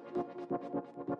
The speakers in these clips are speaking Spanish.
フフフ。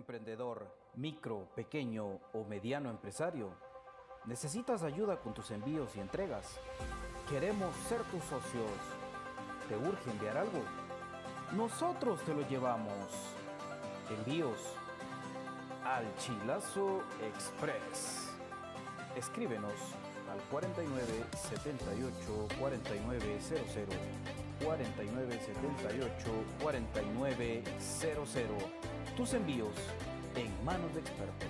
Emprendedor, micro, pequeño o mediano empresario? ¿Necesitas ayuda con tus envíos y entregas? Queremos ser tus socios. ¿Te urge enviar algo? Nosotros te lo llevamos. Envíos al Chilazo Express. Escríbenos al 49 78 49 00 49 78 49 00. Tus envíos en manos de expertos.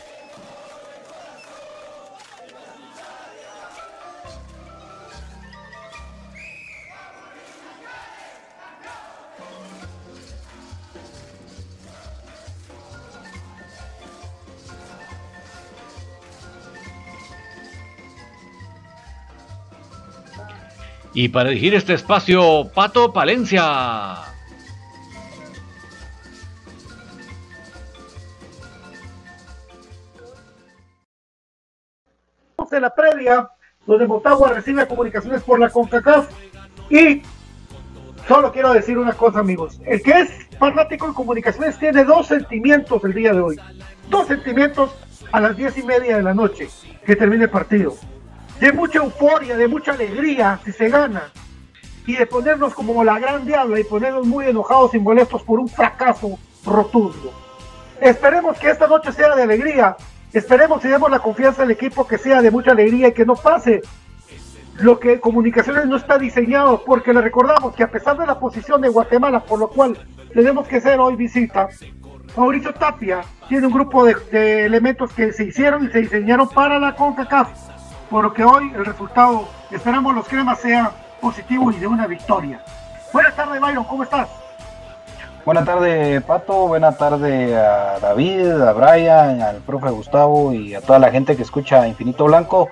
Y para dirigir este espacio, Pato Palencia. de la previa, donde Motagua recibe comunicaciones por la CONCACAF. Y solo quiero decir una cosa, amigos. El que es fanático de comunicaciones tiene dos sentimientos el día de hoy. Dos sentimientos a las diez y media de la noche que termine el partido. De mucha euforia, de mucha alegría si se gana. Y de ponernos como la gran diabla y ponernos muy enojados y molestos por un fracaso rotundo. Esperemos que esta noche sea de alegría. Esperemos y demos la confianza al equipo que sea de mucha alegría y que no pase lo que Comunicaciones no está diseñado, porque le recordamos que a pesar de la posición de Guatemala, por lo cual tenemos que hacer hoy visita, Mauricio Tapia tiene un grupo de, de elementos que se hicieron y se diseñaron para la CONCACAF, por lo que hoy el resultado, esperamos los cremas, sea positivo y de una victoria. Buenas tardes, Byron, ¿cómo estás? Buenas tardes, Pato. Buenas tardes a David, a Brian, al profe Gustavo y a toda la gente que escucha Infinito Blanco.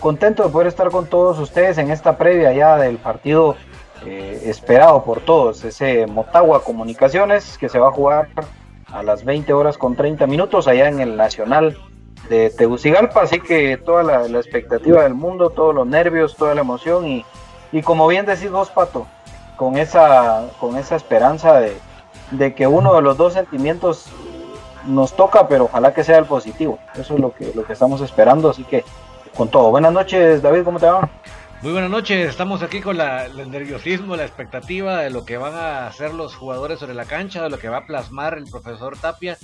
Contento de poder estar con todos ustedes en esta previa ya del partido eh, esperado por todos, ese Motagua Comunicaciones que se va a jugar a las 20 horas con 30 minutos allá en el Nacional Tegucigalpa. Así que toda la, la expectativa del mundo, todos los nervios, toda la emoción y, y como bien decís vos, Pato, con esa, con esa esperanza de, de que uno de los dos sentimientos nos toca, pero ojalá que sea el positivo. Eso es lo que, lo que estamos esperando, así que con todo. Buenas noches, David, ¿cómo te va? Muy buenas noches, estamos aquí con la, el nerviosismo, la expectativa de lo que van a hacer los jugadores sobre la cancha, de lo que va a plasmar el profesor Tapia.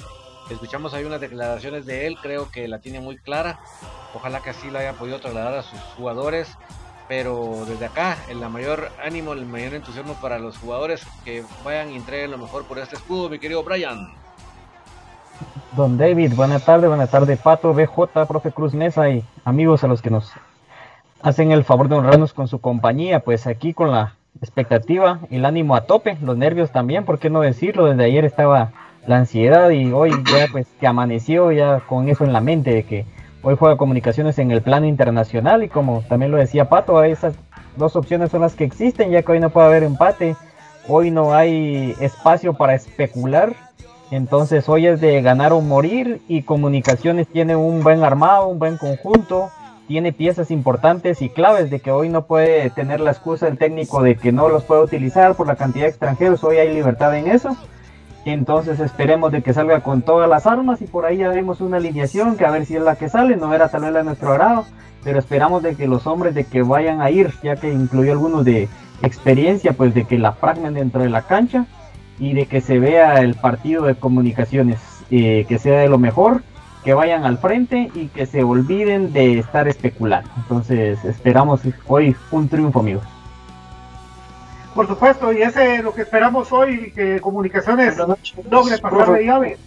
Escuchamos ahí unas declaraciones de él, creo que la tiene muy clara. Ojalá que así lo haya podido trasladar a sus jugadores. Pero desde acá, el mayor ánimo, el mayor entusiasmo para los jugadores que vayan y entreguen lo mejor por este escudo, mi querido Brian. Don David, buenas tardes, buenas tardes, Pato, BJ, profe Cruz Mesa y amigos a los que nos hacen el favor de honrarnos con su compañía, pues aquí con la expectativa el ánimo a tope, los nervios también, ¿por qué no decirlo? Desde ayer estaba la ansiedad y hoy ya pues que amaneció ya con eso en la mente de que hoy juega comunicaciones en el plano internacional y como también lo decía Pato, esas dos opciones son las que existen, ya que hoy no puede haber empate, hoy no hay espacio para especular, entonces hoy es de ganar o morir y comunicaciones tiene un buen armado, un buen conjunto, tiene piezas importantes y claves de que hoy no puede tener la excusa el técnico de que no los puede utilizar por la cantidad de extranjeros, hoy hay libertad en eso. Entonces esperemos de que salga con todas las armas y por ahí ya vemos una alineación que a ver si es la que sale, no era tal vez la de nuestro agrado, pero esperamos de que los hombres de que vayan a ir, ya que incluyó algunos de experiencia, pues de que la fragmen dentro de la cancha y de que se vea el partido de comunicaciones, eh, que sea de lo mejor, que vayan al frente y que se olviden de estar especulando. Entonces esperamos hoy un triunfo, amigos. Por supuesto, y ese es lo que esperamos hoy, que Comunicaciones logre pasar de llave.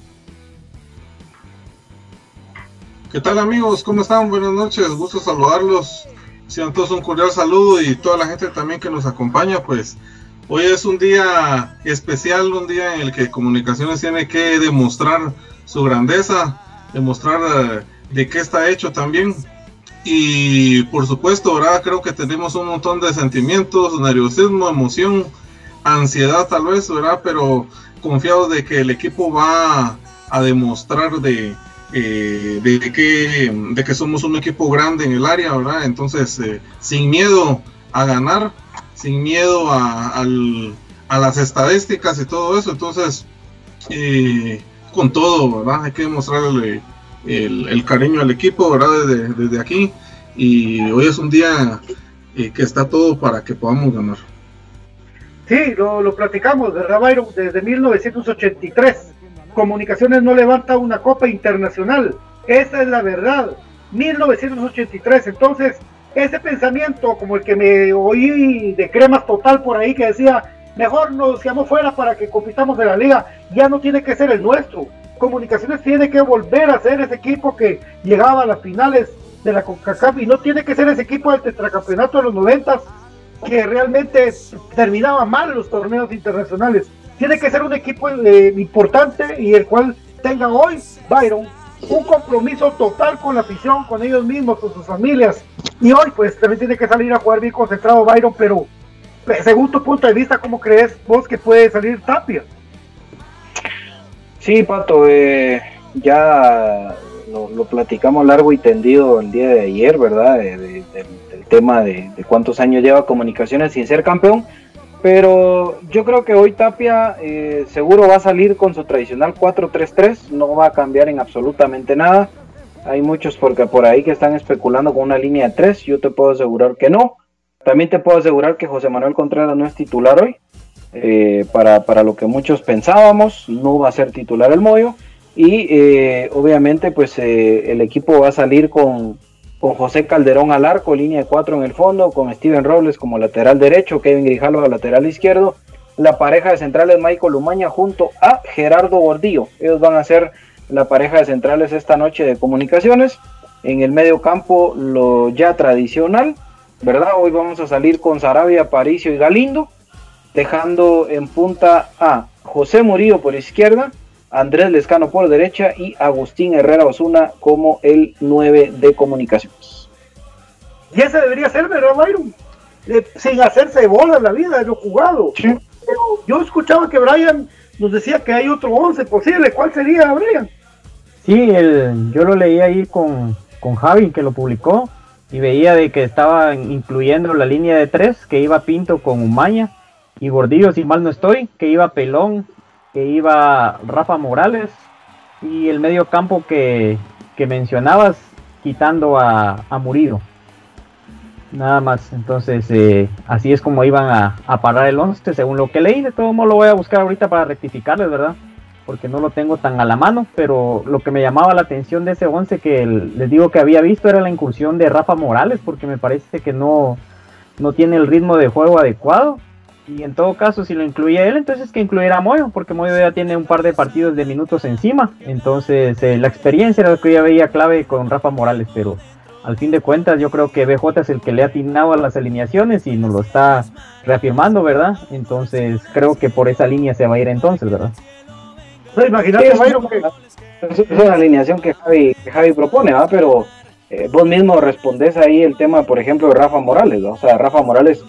¿Qué tal amigos? ¿Cómo están? Buenas noches, gusto saludarlos. Sean todos un cordial saludo y toda la gente también que nos acompaña, pues hoy es un día especial, un día en el que Comunicaciones tiene que demostrar su grandeza, demostrar eh, de qué está hecho también. Y por supuesto, ¿verdad? Creo que tenemos un montón de sentimientos, nerviosismo, emoción, ansiedad tal vez, ¿verdad? Pero confiados de que el equipo va a demostrar de, eh, de, que, de que somos un equipo grande en el área, ¿verdad? Entonces, eh, sin miedo a ganar, sin miedo a, al, a las estadísticas y todo eso, entonces, eh, con todo, ¿verdad? Hay que demostrarle el, el cariño al equipo, ¿verdad? Desde, desde aquí. Y hoy es un día eh, que está todo para que podamos ganar. Sí, lo, lo platicamos, ¿verdad, Byron? Desde 1983, Comunicaciones no levanta una copa internacional. Esa es la verdad. 1983. Entonces, ese pensamiento, como el que me oí de cremas total por ahí, que decía, mejor nos quedamos fuera para que compitamos de la liga, ya no tiene que ser el nuestro. Comunicaciones tiene que volver a ser ese equipo que llegaba a las finales de la CONCACAF y no tiene que ser ese equipo del tetracampeonato de los noventas que realmente terminaba mal los torneos internacionales. Tiene que ser un equipo eh, importante y el cual tenga hoy, Byron, un compromiso total con la afición, con ellos mismos, con sus familias. Y hoy, pues, también tiene que salir a jugar bien concentrado, Byron, pero según tu punto de vista, ¿cómo crees vos que puede salir Tapia? Sí, Pato, eh, ya lo, platicamos largo y tendido el día de ayer, ¿verdad? De, del tema de, cuántos años lleva comunicaciones sin ser campeón. Pero yo creo que hoy Tapia eh, seguro va a salir con su tradicional 4-3-3, no va a cambiar en absolutamente nada. Hay muchos porque por ahí que están especulando con una línea de 3, yo te puedo asegurar que no. También te puedo asegurar que José Manuel Contreras no es titular hoy. Eh, para, para, lo que muchos pensábamos, no va a ser titular el Moyo. Y eh, obviamente pues eh, el equipo va a salir con, con José Calderón al arco, línea de cuatro en el fondo, con Steven Robles como lateral derecho, Kevin Grijalva lateral izquierdo. La pareja de centrales Michael Lumaña junto a Gerardo Gordillo. Ellos van a ser la pareja de centrales esta noche de comunicaciones. En el medio campo lo ya tradicional, ¿verdad? Hoy vamos a salir con Sarabia, Paricio y Galindo, dejando en punta a José Murillo por izquierda, Andrés Lescano por derecha y Agustín Herrera Osuna como el 9 de comunicaciones. Y ese debería ser, ¿verdad, Byron? Eh, sin hacerse bola en la vida, de lo jugado. Pero yo escuchaba que Brian nos decía que hay otro 11 posible. ¿Cuál sería, Brian? Sí, el, yo lo leí ahí con, con Javi, que lo publicó, y veía de que estaba incluyendo la línea de tres, que iba Pinto con Umaña, y Gordillo, si mal no estoy, que iba Pelón, que iba Rafa Morales, y el medio campo que, que mencionabas, quitando a, a Murillo. Nada más, entonces eh, así es como iban a, a parar el 11, según lo que leí, de todo modo lo voy a buscar ahorita para rectificarles, ¿verdad? porque no lo tengo tan a la mano, pero lo que me llamaba la atención de ese 11 que les digo que había visto era la incursión de Rafa Morales, porque me parece que no, no tiene el ritmo de juego adecuado. Y en todo caso, si lo incluía él, entonces que incluyera a Moyo, porque Moyo ya tiene un par de partidos de minutos encima. Entonces, eh, la experiencia era lo que yo veía clave con Rafa Morales, pero al fin de cuentas, yo creo que BJ es el que le ha atinado a las alineaciones y nos lo está reafirmando, ¿verdad? Entonces, creo que por esa línea se va a ir entonces, ¿verdad? No, imagínate, Sí, es, que una alineación que Javi, que Javi propone, ¿va? Pero eh, vos mismo respondés ahí el tema, por ejemplo, de Rafa Morales, ¿va? O sea, Rafa Morales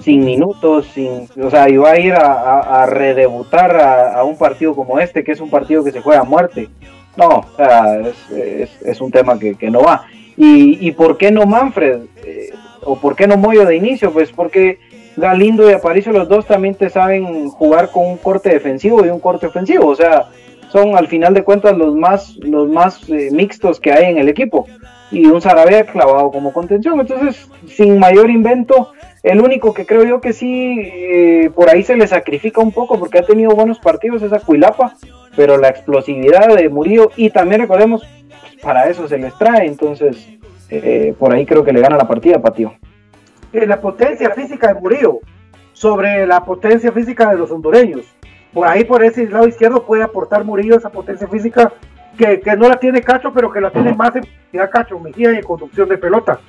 sin minutos, sin, o sea, iba a ir a, a- a redebutar a, a un partido como este, que es un partido que se juega a muerte. No, o sea, es, es- es un tema que, que no va. ¿Y, y por qué no Manfred? Eh, ¿O por qué no Moyo de inicio? Pues porque Galindo y Aparicio los dos también te saben jugar con un corte defensivo y un corte ofensivo. O sea, son al final de cuentas los más, los más eh, mixtos que hay en el equipo. Y un Sarabia clavado como contención. Entonces, sin mayor invento, el único que creo yo que sí eh, por ahí se le sacrifica un poco porque ha tenido buenos partidos es Acuilapa, pero la explosividad de Murillo y también recordemos, para eso se les trae. Entonces, eh, por ahí creo que le gana la partida, Patio. la potencia física de Murillo sobre la potencia física de los hondureños. Por ahí, por ese lado izquierdo, puede aportar Murillo esa potencia física que, que no la tiene Cacho, pero que la tiene más en Cacho Mejía y en conducción de pelota.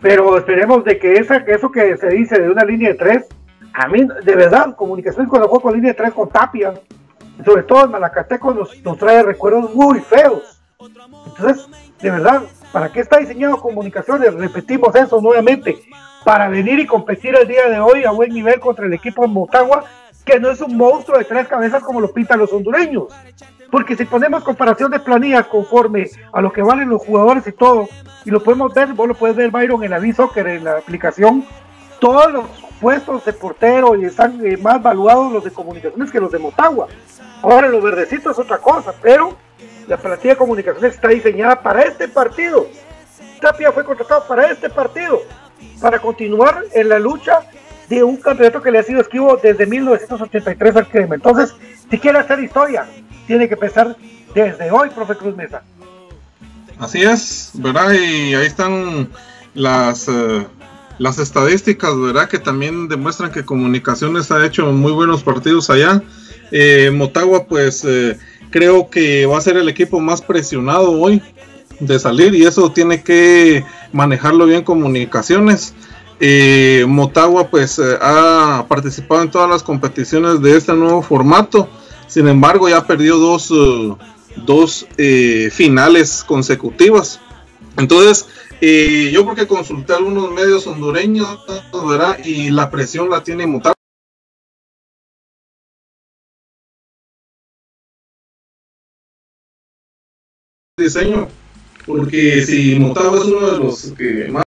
Pero esperemos de que esa, eso que se dice de una línea de tres, a mí, de verdad, comunicación cuando juego con línea de tres con Tapia, sobre todo en Malacateco, nos, nos trae recuerdos muy feos. Entonces, de verdad, ¿para qué está diseñado comunicaciones? Repetimos eso nuevamente, para venir y competir el día de hoy a buen nivel contra el equipo de Motagua, que no es un monstruo de tres cabezas como lo pintan los hondureños. Porque si ponemos comparación de planillas conforme a lo que valen los jugadores y todo, y lo podemos ver, vos lo puedes ver, Byron, en la B-Soccer, en la aplicación, todos los puestos de portero y están eh, más valuados los de comunicaciones que los de Motagua. Ahora los verdecitos es otra cosa, pero la plantilla de comunicaciones está diseñada para este partido. Tapia fue contratado para este partido, para continuar en la lucha de un campeonato que le ha sido esquivo desde 1983 al crema. Entonces, si quiere hacer historia, tiene que empezar desde hoy, profe Cruz Mesa. Así es, ¿verdad? Y ahí están las, eh, las estadísticas, ¿verdad? Que también demuestran que Comunicaciones ha hecho muy buenos partidos allá. Eh, Motagua, pues eh, creo que va a ser el equipo más presionado hoy de salir y eso tiene que manejarlo bien Comunicaciones. Eh, Motagua, pues eh, ha participado en todas las competiciones de este nuevo formato. Sin embargo, ya perdió dos. eh, dos finales consecutivas. Entonces, yo porque consulté a algunos medios hondureños. Y la presión la tiene Motagua. Diseño, porque si Motagua es uno de los que más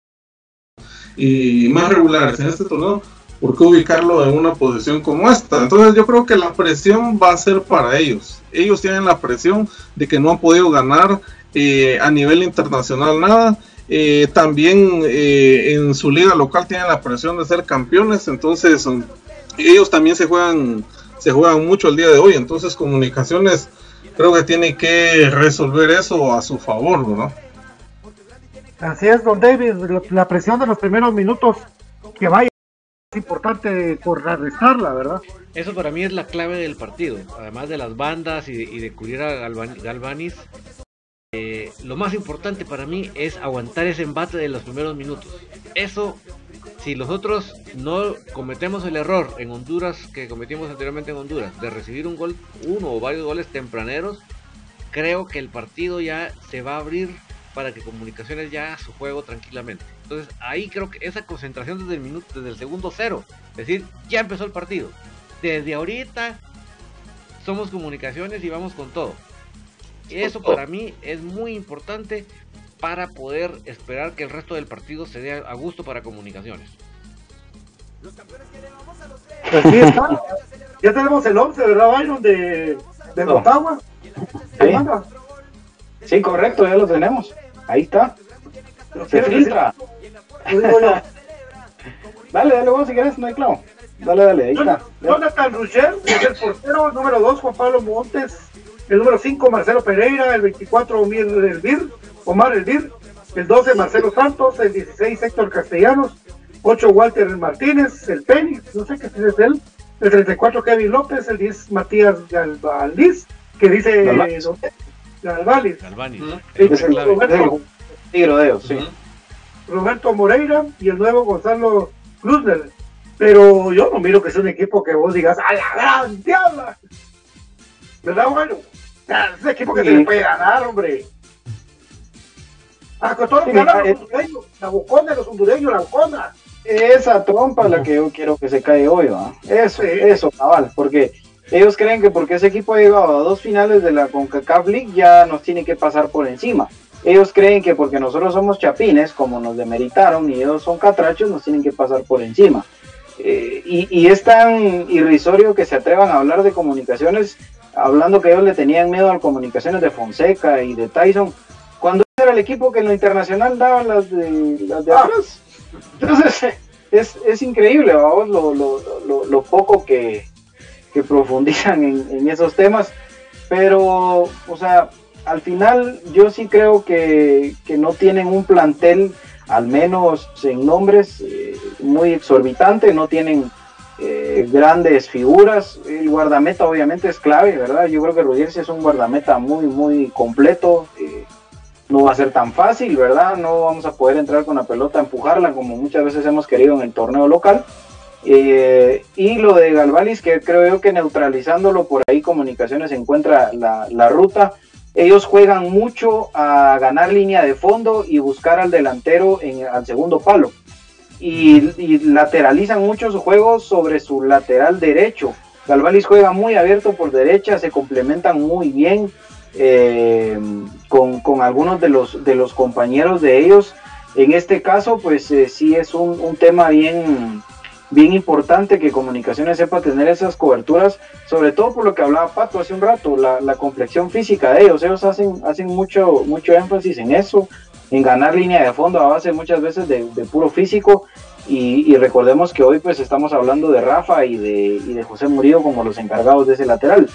y más regulares en este torneo, ¿por qué ubicarlo en una posición como esta? Entonces yo creo que la presión va a ser para ellos. Ellos tienen la presión de que no han podido ganar eh, a nivel internacional nada. Eh, también eh, en su liga local tienen la presión de ser campeones. Entonces um, ellos también se juegan, se juegan mucho el día de hoy. Entonces comunicaciones creo que tiene que resolver eso a su favor, ¿no? Así es, don David, la- presión de los primeros minutos que vaya es importante contrarrestarla, ¿verdad? Eso para mí es la clave del partido, además de las bandas y de, cubrir a Galvan- Galvanis. eh, lo más importante para mí es aguantar ese embate de los primeros minutos. Eso, si nosotros no cometemos el error en Honduras que cometimos anteriormente en Honduras, de recibir un gol, uno o varios goles tempraneros, creo que el partido ya se va a abrir para que Comunicaciones ya su juego tranquilamente. Entonces ahí creo que esa concentración desde el minuto, desde el segundo cero, es decir, ya empezó el partido. Desde ahorita somos Comunicaciones y vamos con todo. Eso para mí es muy importante para poder esperar que el resto del partido se dé a gusto para Comunicaciones. Así está. ya tenemos el 11, ¿verdad, Byron? De, de Motagua. ¿Qué Sí. Sí, correcto, ya lo tenemos. Ahí está. Se filtra. Dale, dale vos si quieres, no hay clavo. Dale, dale, ahí está. Jonathan Rucher es el portero, número 2 Juan Pablo Montes, el número 5 Marcelo Pereira, el 24 Omar Elvir, Omar Elvir, el 12 Marcelo Santos, el 16 Héctor Castellanos, 8 Walter Martínez, el Penny, no sé qué es él, el 34 Kevin López, el 10 Matías Galvaliz, que dice Sí, Es el, es el Roberto, de sí. Roberto Moreira y el nuevo Gonzalo Cruzner. Pero yo no miro que sea un equipo que vos digas, ¡a la gran diabla! ¿Verdad, bueno? Ah, Es un equipo que se Sí. le puede ganar, hombre. A todo lo Sí, que hablan eh. los hondureños, la bocona de los hondureños, la bocona. Esa trompa es la que yo quiero que se caiga hoy, ¿va? Eso, Sí. eso, cabal, porque ellos creen que porque ese equipo ha llegado a dos finales de la CONCACAF League ya nos tiene que pasar por encima. Ellos creen que porque nosotros somos chapines, como nos demeritaron, y ellos son catrachos, nos tienen que pasar por encima. Eh, y, y es tan irrisorio que se atrevan a hablar de comunicaciones, hablando que ellos le tenían miedo a comunicaciones de Fonseca y de Tyson, cuando era el equipo que en lo internacional daba las de, las de Ah. atrás. Entonces, es, es increíble, vamos, lo, lo, lo, lo poco que, que profundizan en, esos temas, pero, o sea, al final yo sí creo que, que no tienen un plantel, al menos en nombres, eh, muy exorbitante, no tienen eh, grandes figuras, el guardameta obviamente es clave, ¿verdad? Yo creo que Rudier es un guardameta muy, muy completo, eh, no va a ser tan fácil, ¿verdad? No vamos a poder entrar con la pelota, empujarla como muchas veces hemos querido en el torneo local. Eh, y lo de Galvalis, que creo yo que neutralizándolo por ahí, Comunicaciones encuentra la, la ruta. Ellos juegan mucho a ganar línea de fondo y buscar al delantero en, al segundo palo. Y, lateralizan mucho su juego sobre su lateral derecho. Galvalis juega muy abierto por derecha, se complementan muy bien eh, con, con algunos de los, de los compañeros de ellos. En este caso, pues eh, sí es un tema bien, bien importante que Comunicaciones sepa tener esas coberturas, sobre todo por lo que hablaba Pato hace un rato, la, la complexión física de ellos. Ellos hacen, hacen mucho, mucho énfasis en eso, en ganar línea de fondo a base muchas veces de, de puro físico. Y, y recordemos que hoy pues estamos hablando de Rafa y de, y de José Murillo como los encargados de ese lateral.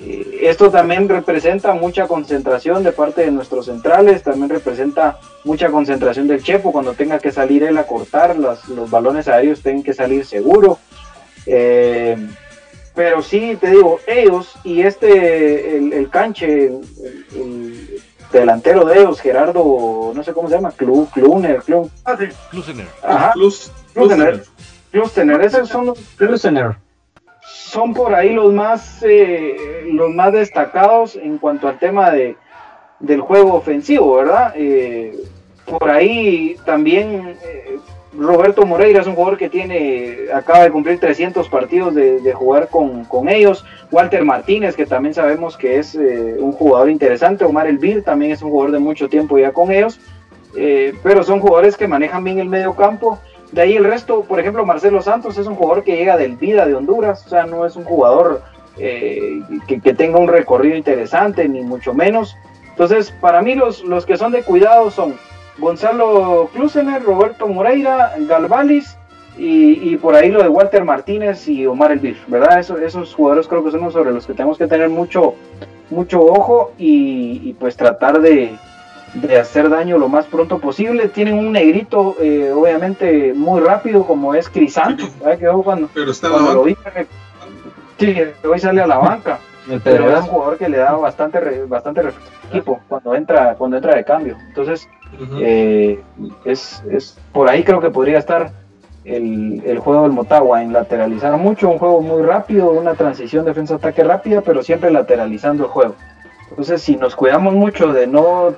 Eh, esto también representa mucha concentración de parte de nuestros centrales, también representa mucha concentración del Chepo cuando tenga que salir él a cortar, las- los balones aéreos tienen que salir seguro. Eh, pero sí, te digo, ellos y este, el, el canche, el, el delantero de ellos, Gerardo, no sé cómo se llama, Clu, Cluner, Clu, Ah, sí. Klusener. ajá, Klusener, Klusener, esos son los Klusener. Son por ahí los más eh, los más destacados en cuanto al tema de del juego ofensivo, ¿verdad? Eh, por ahí también eh, Roberto Moreira es un jugador que tiene acaba de cumplir 300 partidos de, jugar con, con ellos. Walter Martínez, que también sabemos que es un jugador interesante. Omar Elvir también es un jugador de mucho tiempo ya con ellos. Pero son jugadores que manejan bien el medio campo. De ahí el resto, por ejemplo, Marcelo Santos es un jugador que llega del Vida de Honduras, o sea, no es un jugador eh, que, tenga un recorrido interesante, ni mucho menos. Entonces, para mí los, los que son de cuidado son Gonzalo Klusener, Roberto Moreira, Galvalis, Y, y por ahí lo de Walter Martínez y Omar Elvir, ¿verdad? Eso, esos jugadores creo que son los sobre los que tenemos que tener mucho, mucho ojo y pues tratar de, de hacer daño lo más pronto posible. Tienen un negrito, eh, obviamente, muy rápido, como es Crisanto. Que yo cuando, Pero está cuando lo vi, sí, hoy sale a la banca. Pero es un jugador que le da bastante, re- bastante equipo cuando entra, cuando entra de cambio. Entonces, eh, es, es por ahí creo que podría estar el, el juego del Motagua en lateralizar mucho, un juego muy rápido, una transición defensa-ataque rápida, pero siempre lateralizando el juego. Entonces, si nos cuidamos mucho de no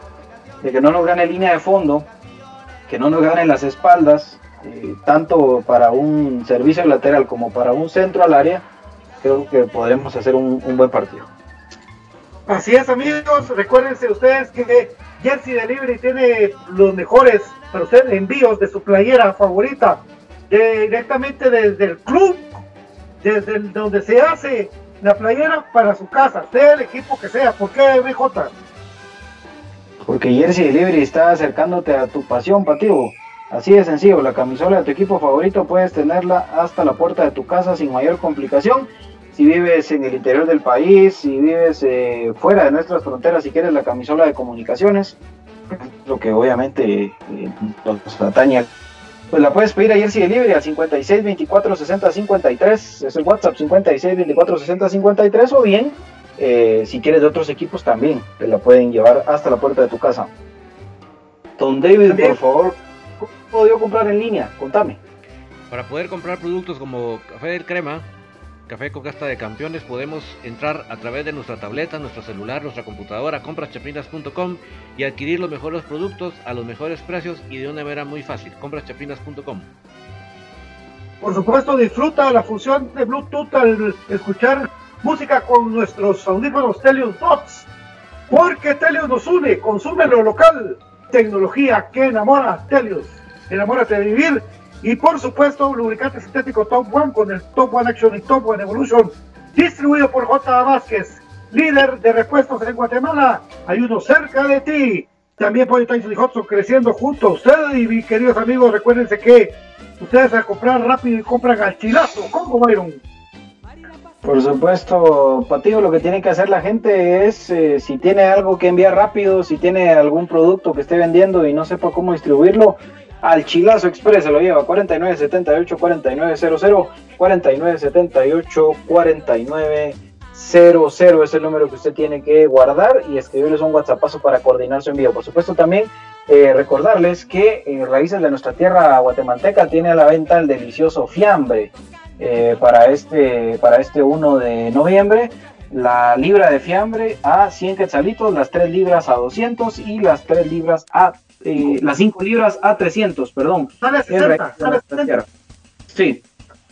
de que no nos gane línea de fondo, que no nos gane las espaldas, eh, tanto para un servicio lateral como para un centro al área, creo que podremos hacer un, buen partido. Así es, amigos. Recuérdense ustedes que Jersey Delivery tiene los mejores envíos de su playera favorita directamente desde el club, desde donde se hace la playera para su casa, sea el equipo que sea. ¿Por qué, BJ? Porque Jersey Delivery está acercándote a tu pasión, Pativo. Así de sencillo, la camisola de tu equipo favorito puedes tenerla hasta la puerta de tu casa sin mayor complicación. Si vives en el interior del país, si vives eh, fuera de nuestras fronteras, si quieres la camisola de comunicaciones, lo que obviamente eh, nos atañe, pues la puedes pedir a Jersey Delivery al 56 24 60 53, es el WhatsApp 56 24 60 53, o bien eh, si quieres de otros equipos también, te la pueden llevar hasta la puerta de tu casa. Don David, También. por favor, ¿cómo puedo yo comprar en línea? Contame. Para poder comprar productos como Café del Crema, Café con Casta de Campeones, podemos entrar a través de nuestra tableta, nuestro celular, nuestra computadora, compraschapinas.com y adquirir los mejores productos a los mejores precios y de una manera muy fácil. compraschapinas.com. Por supuesto, disfruta la función de Bluetooth al escuchar música con nuestros audífonos Telios Dots. Porque Telios nos une, consume lo local. Tecnología que enamora Telios. Enamórate de vivir. Y por supuesto, lubricante sintético Top One con el Top One Action y Top One Evolution. Distribuido por J. Vázquez, líder de repuestos en Guatemala. Hay uno cerca de ti. También Pollo Tyson y Hudson creciendo junto a usted. Y mis queridos amigos, recuérdense que ustedes al comprar rápido y compran al chilazo. ¿Cómo, Byron? Por supuesto, Pativo, lo que tiene que hacer la gente es, eh, si tiene algo que enviar rápido, si tiene algún producto que esté vendiendo y no sepa cómo distribuirlo, al Chilazo Express se lo lleva 4978-4900, 4978-4900 es el número que usted tiene que guardar y escribirles un WhatsAppazo para coordinar su envío. Por supuesto, también eh, recordarles que eh, Raíces de nuestra tierra guatemalteca tiene a la venta el delicioso fiambre eh, para, este, para este 1 de noviembre. La libra de fiambre a 100 quetzalitos, las 3 libras a 200 y las 3 libras a eh, las 5 libras a 300, perdón. Sale a En 60, Raíces de sale a nuestra 60. tierra. Sí,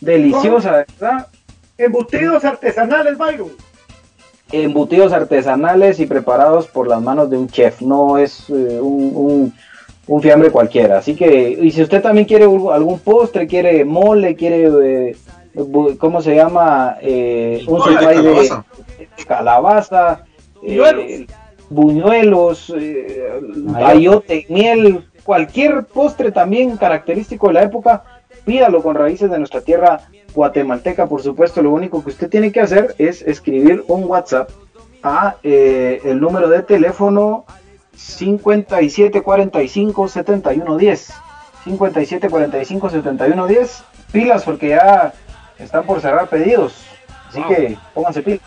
deliciosa, ¿verdad? Embutidos artesanales, Byron. embutidos artesanales y preparados por las manos de un chef, no es eh, un, un- un fiambre cualquiera. Así que, y si usted también quiere un- algún postre, quiere mole, quiere, eh, ¿cómo se llama? Eh, un de calabaza. calabaza, eh, buñuelos, eh, ayote, miel, cualquier postre también característico de la época, pídalo con raíces de nuestra tierra guatemalteca, por supuesto. Lo único que usted tiene que hacer es escribir un WhatsApp a eh, el número de teléfono 5745 7110. 5745 7110. Pilas porque ya están por cerrar pedidos. Así Wow. que pónganse pilas.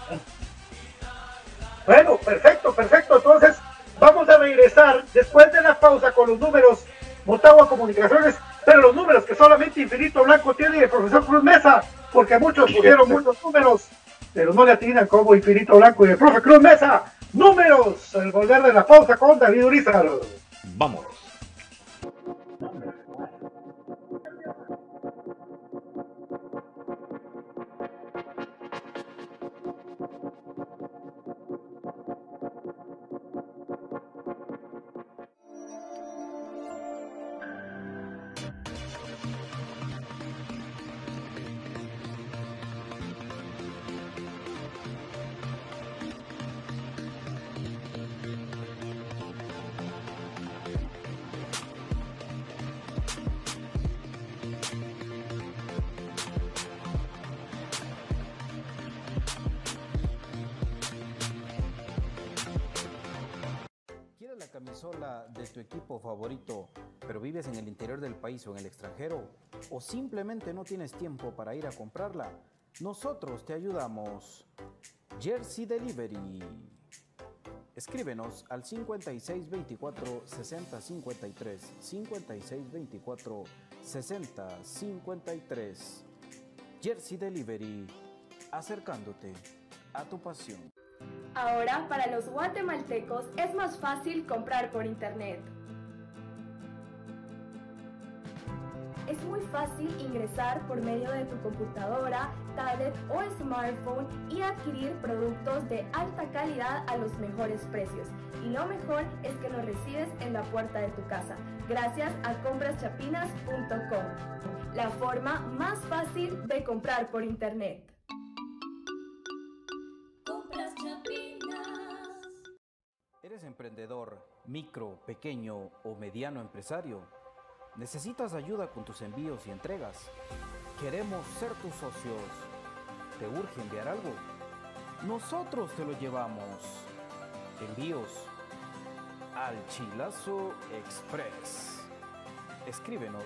Bueno, perfecto, perfecto. Entonces, vamos a regresar después de la pausa con los números Motagua Comunicaciones, pero los números que solamente Infinito Blanco tiene y el profesor Cruz Mesa, porque muchos pusieron muchos números, pero no le atinan como Infinito Blanco y el profe Cruz Mesa. Números, el volver de la pausa con David Urizar. Vamos. En el interior del país o en el extranjero, o simplemente no tienes tiempo para ir a comprarla, nosotros te ayudamos. Jersey Delivery. Escríbenos al 5624 6053 5624 6053. Jersey Delivery, acercándote a tu pasión. Ahora para los guatemaltecos es más fácil comprar por internet. Es muy fácil ingresar por medio de tu computadora, tablet o smartphone y adquirir productos de alta calidad a los mejores precios. Y lo mejor es que los recibes en la puerta de tu casa, gracias a compraschapinas.com, la forma más fácil de comprar por internet. Compras Chapinas. ¿Eres emprendedor, micro, pequeño o mediano empresario? ¿Necesitas ayuda con tus envíos y entregas? Queremos ser tus socios. ¿Te urge enviar algo? Nosotros te lo llevamos. Envíos al Chilazo Express. Escríbenos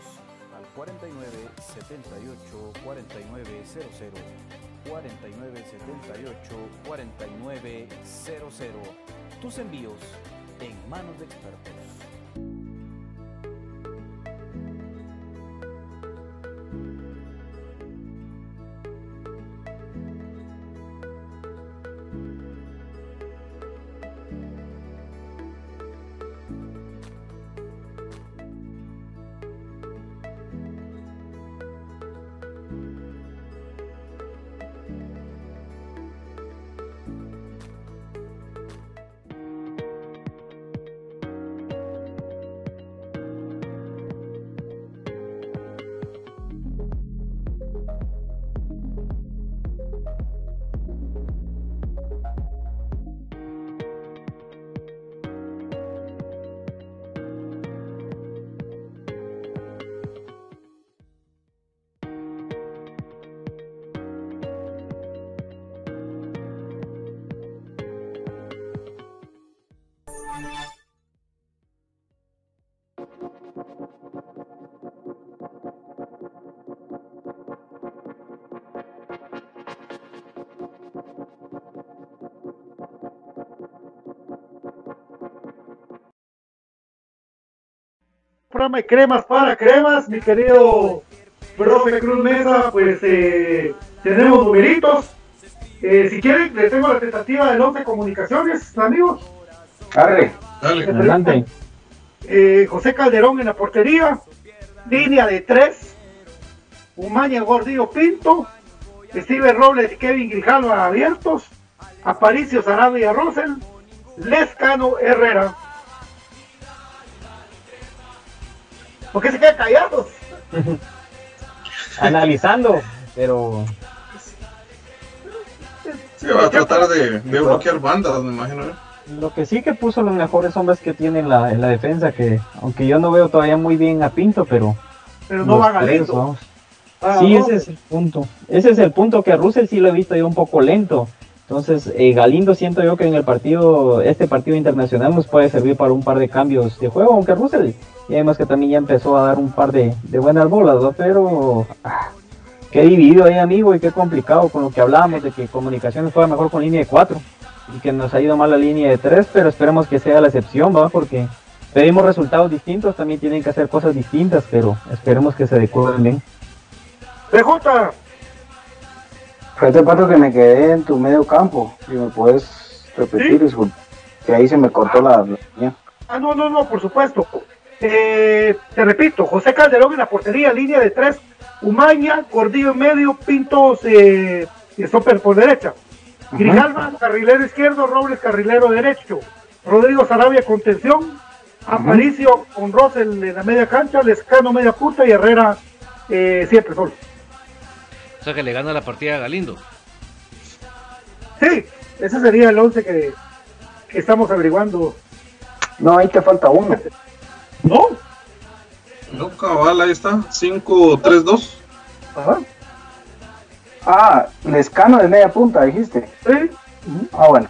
al 49 78 4900 49 78 4900. Tus envíos en manos de expertos. Programa de cremas para cremas, mi querido profe Cruz Mesa, pues eh, tenemos numeritos. Eh, si quieren, les tengo la tentativa de 11 comunicaciones, amigos. Arre, Dale. Adelante. Eh, José Calderón en la portería, línea de 3, Umaña Gordillo Pinto, Steven Robles y Kevin Grijalva abiertos, Aparicio Sarabia Rosel, Lescano Herrera. ¿Por qué se quedan callados? Analizando, pero Sí, va a tratar de, de bloquear bandas, me imagino. ¿eh? lo que sí que puso los mejores hombres que tiene en la, en la defensa, que aunque yo no veo todavía muy bien a Pinto, pero Pero no va vamos. Ah, Sí, no. ese es el punto. Ese es el punto que a Russell sí lo he visto yo un poco lento. Entonces, eh, Galindo siento yo que en el partido, este partido internacional nos puede servir para un par de cambios de juego, aunque Russell ya vemos que también ya empezó a dar un par de, de buenas bolas, ¿no? Pero ah, qué dividido ahí, amigo, y qué complicado con lo que hablábamos de que comunicaciones juega mejor con línea de 4 y que nos ha ido mal la línea de 3, pero esperemos que sea la excepción, ¿va? Porque pedimos resultados distintos, también tienen que hacer cosas distintas, pero esperemos que se adecúen bien. PJ, fue hace rato que me quedé en tu medio campo. Si me puedes repetir, disculpa, que ahí se me cortó la. Ah, no, no, no, por supuesto. Eh, te repito, José Calderón en la portería, línea de tres, Umaña, Gordillo en medio, Pintos eh, y Stopper por derecha. Grijalva, carrilero izquierdo, Robles, carrilero derecho. Rodrigo Sarabia, contención. Aparicio con Rosel en la media cancha, Lescano media punta y Herrera eh, siempre solo. O sea que le gana la partida a Galindo. Sí, ese sería el 11 que, que estamos averiguando. No, ahí te falta uno. ¿No? No, cabal, ahí está. 5-3-2. Ajá. Ah, Lescano de media punta, dijiste. Sí. Ah, bueno.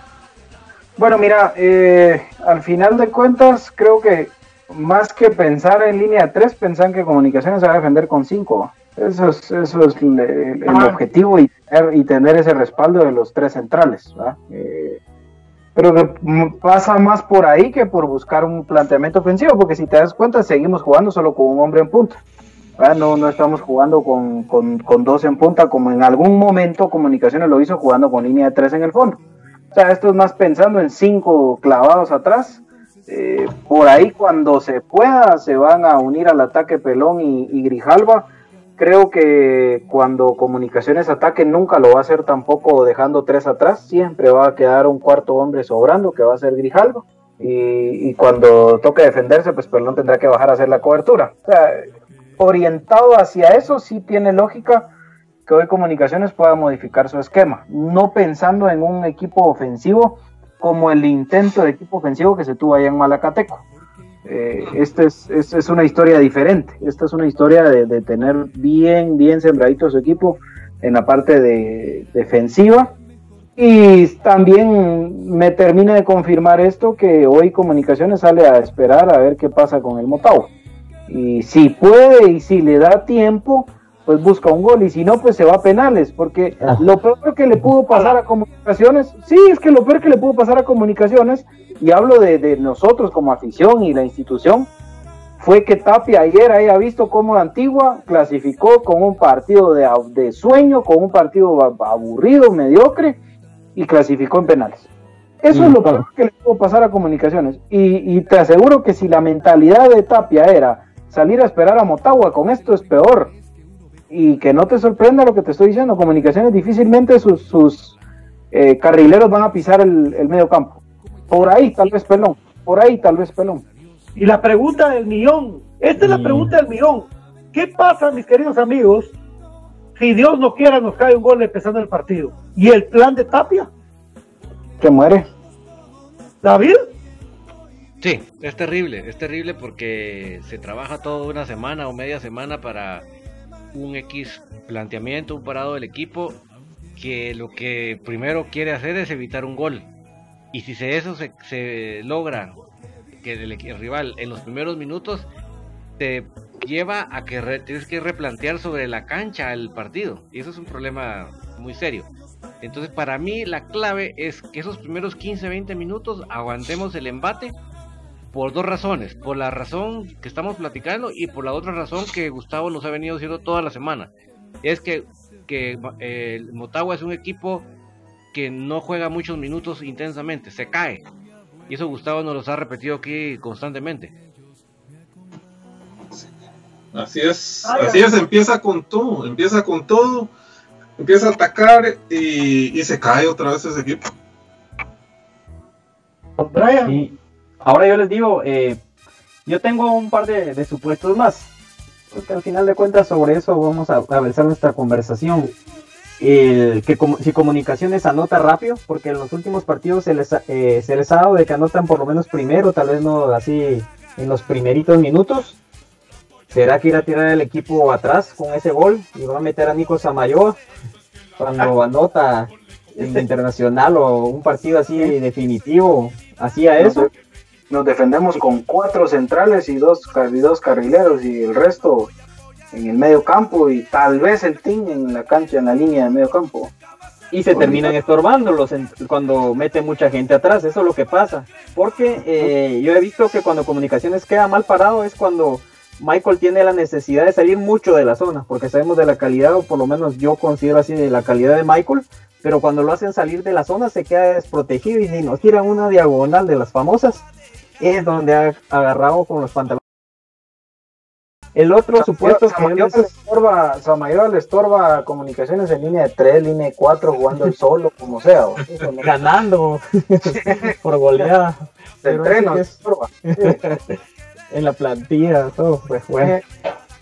Bueno, mira, eh, al final de cuentas, creo que más que pensar en línea 3, pensan que comunicaciones se va a defender con 5. Eso es, eso es el, el objetivo y tener, y tener ese respaldo de los tres centrales. ¿va? Eh, pero pasa más por ahí que por buscar un planteamiento ofensivo, porque si te das cuenta, seguimos jugando solo con un hombre en punta. No, no estamos jugando con, con, con dos en punta, como en algún momento Comunicaciones lo hizo jugando con línea de tres en el fondo. O sea, esto es más pensando en cinco clavados atrás. Eh, por ahí cuando se pueda se van a unir al ataque Pelón y, y Grijalva. Creo que cuando Comunicaciones ataque nunca lo va a hacer tampoco dejando tres atrás. Siempre va a quedar un cuarto hombre sobrando que va a ser Grijalva. Y, cuando toque defenderse, pues Pelón tendrá que bajar a hacer la cobertura. O sea, orientado hacia eso sí tiene lógica que hoy Comunicaciones pueda modificar su esquema, no pensando en un equipo ofensivo como el intento de equipo ofensivo que se tuvo allá en Malacateco. Eh, esta es, es, es una historia diferente, esta es una historia de, de tener bien, bien sembradito su equipo en la parte de, defensiva. Y también me termina de confirmar esto que hoy Comunicaciones sale a esperar a ver qué pasa con el Motagua. Y si puede y si le da tiempo, pues busca un gol y si no, pues se va a penales, porque lo peor que le pudo pasar a comunicaciones, sí, es que lo peor que le pudo pasar a comunicaciones, y hablo de, de nosotros como afición y la institución, fue que Tapia ayer haya visto cómo la Antigua clasificó con un partido de, de sueño, con un partido aburrido, mediocre, y clasificó en penales. Eso es lo peor que le pudo pasar a comunicaciones. Y, y te aseguro que si la mentalidad de Tapia era salir a esperar a Motagua, con esto es peor y que no te sorprenda lo que te estoy diciendo, comunicaciones difícilmente sus, sus eh, carrileros van a pisar el, el, medio campo. Por ahí tal vez pelón, por ahí tal vez pelón. Y la pregunta del millón, esta es la pregunta del millón. ¿Qué pasa, mis queridos amigos, si Dios no quiera nos cae un gol empezando el partido? ¿Y el plan de Tapia? Que muere. David. Sí, es terrible, es terrible porque se trabaja toda una semana o media semana para un X planteamiento, un parado del equipo que lo que primero quiere hacer es evitar un gol. Y si eso se, se logra, que el, rival en los primeros minutos te lleva a que tienes que replantear sobre la cancha el partido. Y eso es un problema muy serio. Entonces para mí la clave es que esos primeros 15-20 minutos aguantemos el embate por dos razones. Por la razón que estamos platicando y por la otra razón que Gustavo nos ha venido diciendo toda la semana. Es que, que eh, Motagua es un equipo que no juega muchos minutos intensamente, se cae. Y eso Gustavo nos los ha repetido aquí constantemente. Así es, así es, empieza con todo, empieza con todo, empieza a atacar y, y se cae otra vez ese equipo. Y ahora yo les digo, eh, yo tengo un par de, de, supuestos más, porque al final de cuentas sobre eso vamos a avanzar nuestra conversación. El, que como, si comunicaciones anota rápido, porque en los últimos partidos se les, eh, se les ha dado de que anotan por lo menos primero, tal vez no así en los primeritos minutos. ¿Será que irá a tirar el equipo atrás con ese gol y va a meter a Nico Samayoa cuando anota el internacional o un partido así definitivo? ¿Hacía eso? Nos defendemos con cuatro centrales y dos, y dos carrileros y el resto en el medio campo y tal vez el team en la cancha, en la línea de medio campo. Y se terminan estorbándolos en, cuando mete mucha gente atrás, eso es lo que pasa. Porque eh, yo he visto que cuando comunicaciones queda mal parado es cuando Michael tiene la necesidad de salir mucho de la zona, porque sabemos de la calidad, o por lo menos yo considero así de la calidad de Michael, pero cuando lo hacen salir de la zona se queda desprotegido y si nos tiran una diagonal de las famosas, es donde ha agarrado con los pantalones. El otro Samayoa, supuesto Samayoa que le estorba, Samayoa le estorba comunicaciones en línea de 3, línea de 4, jugando el solo, como sea. o- eso no- ganando por goleada. Se entrena, es- en la plantilla, todo, pues bueno.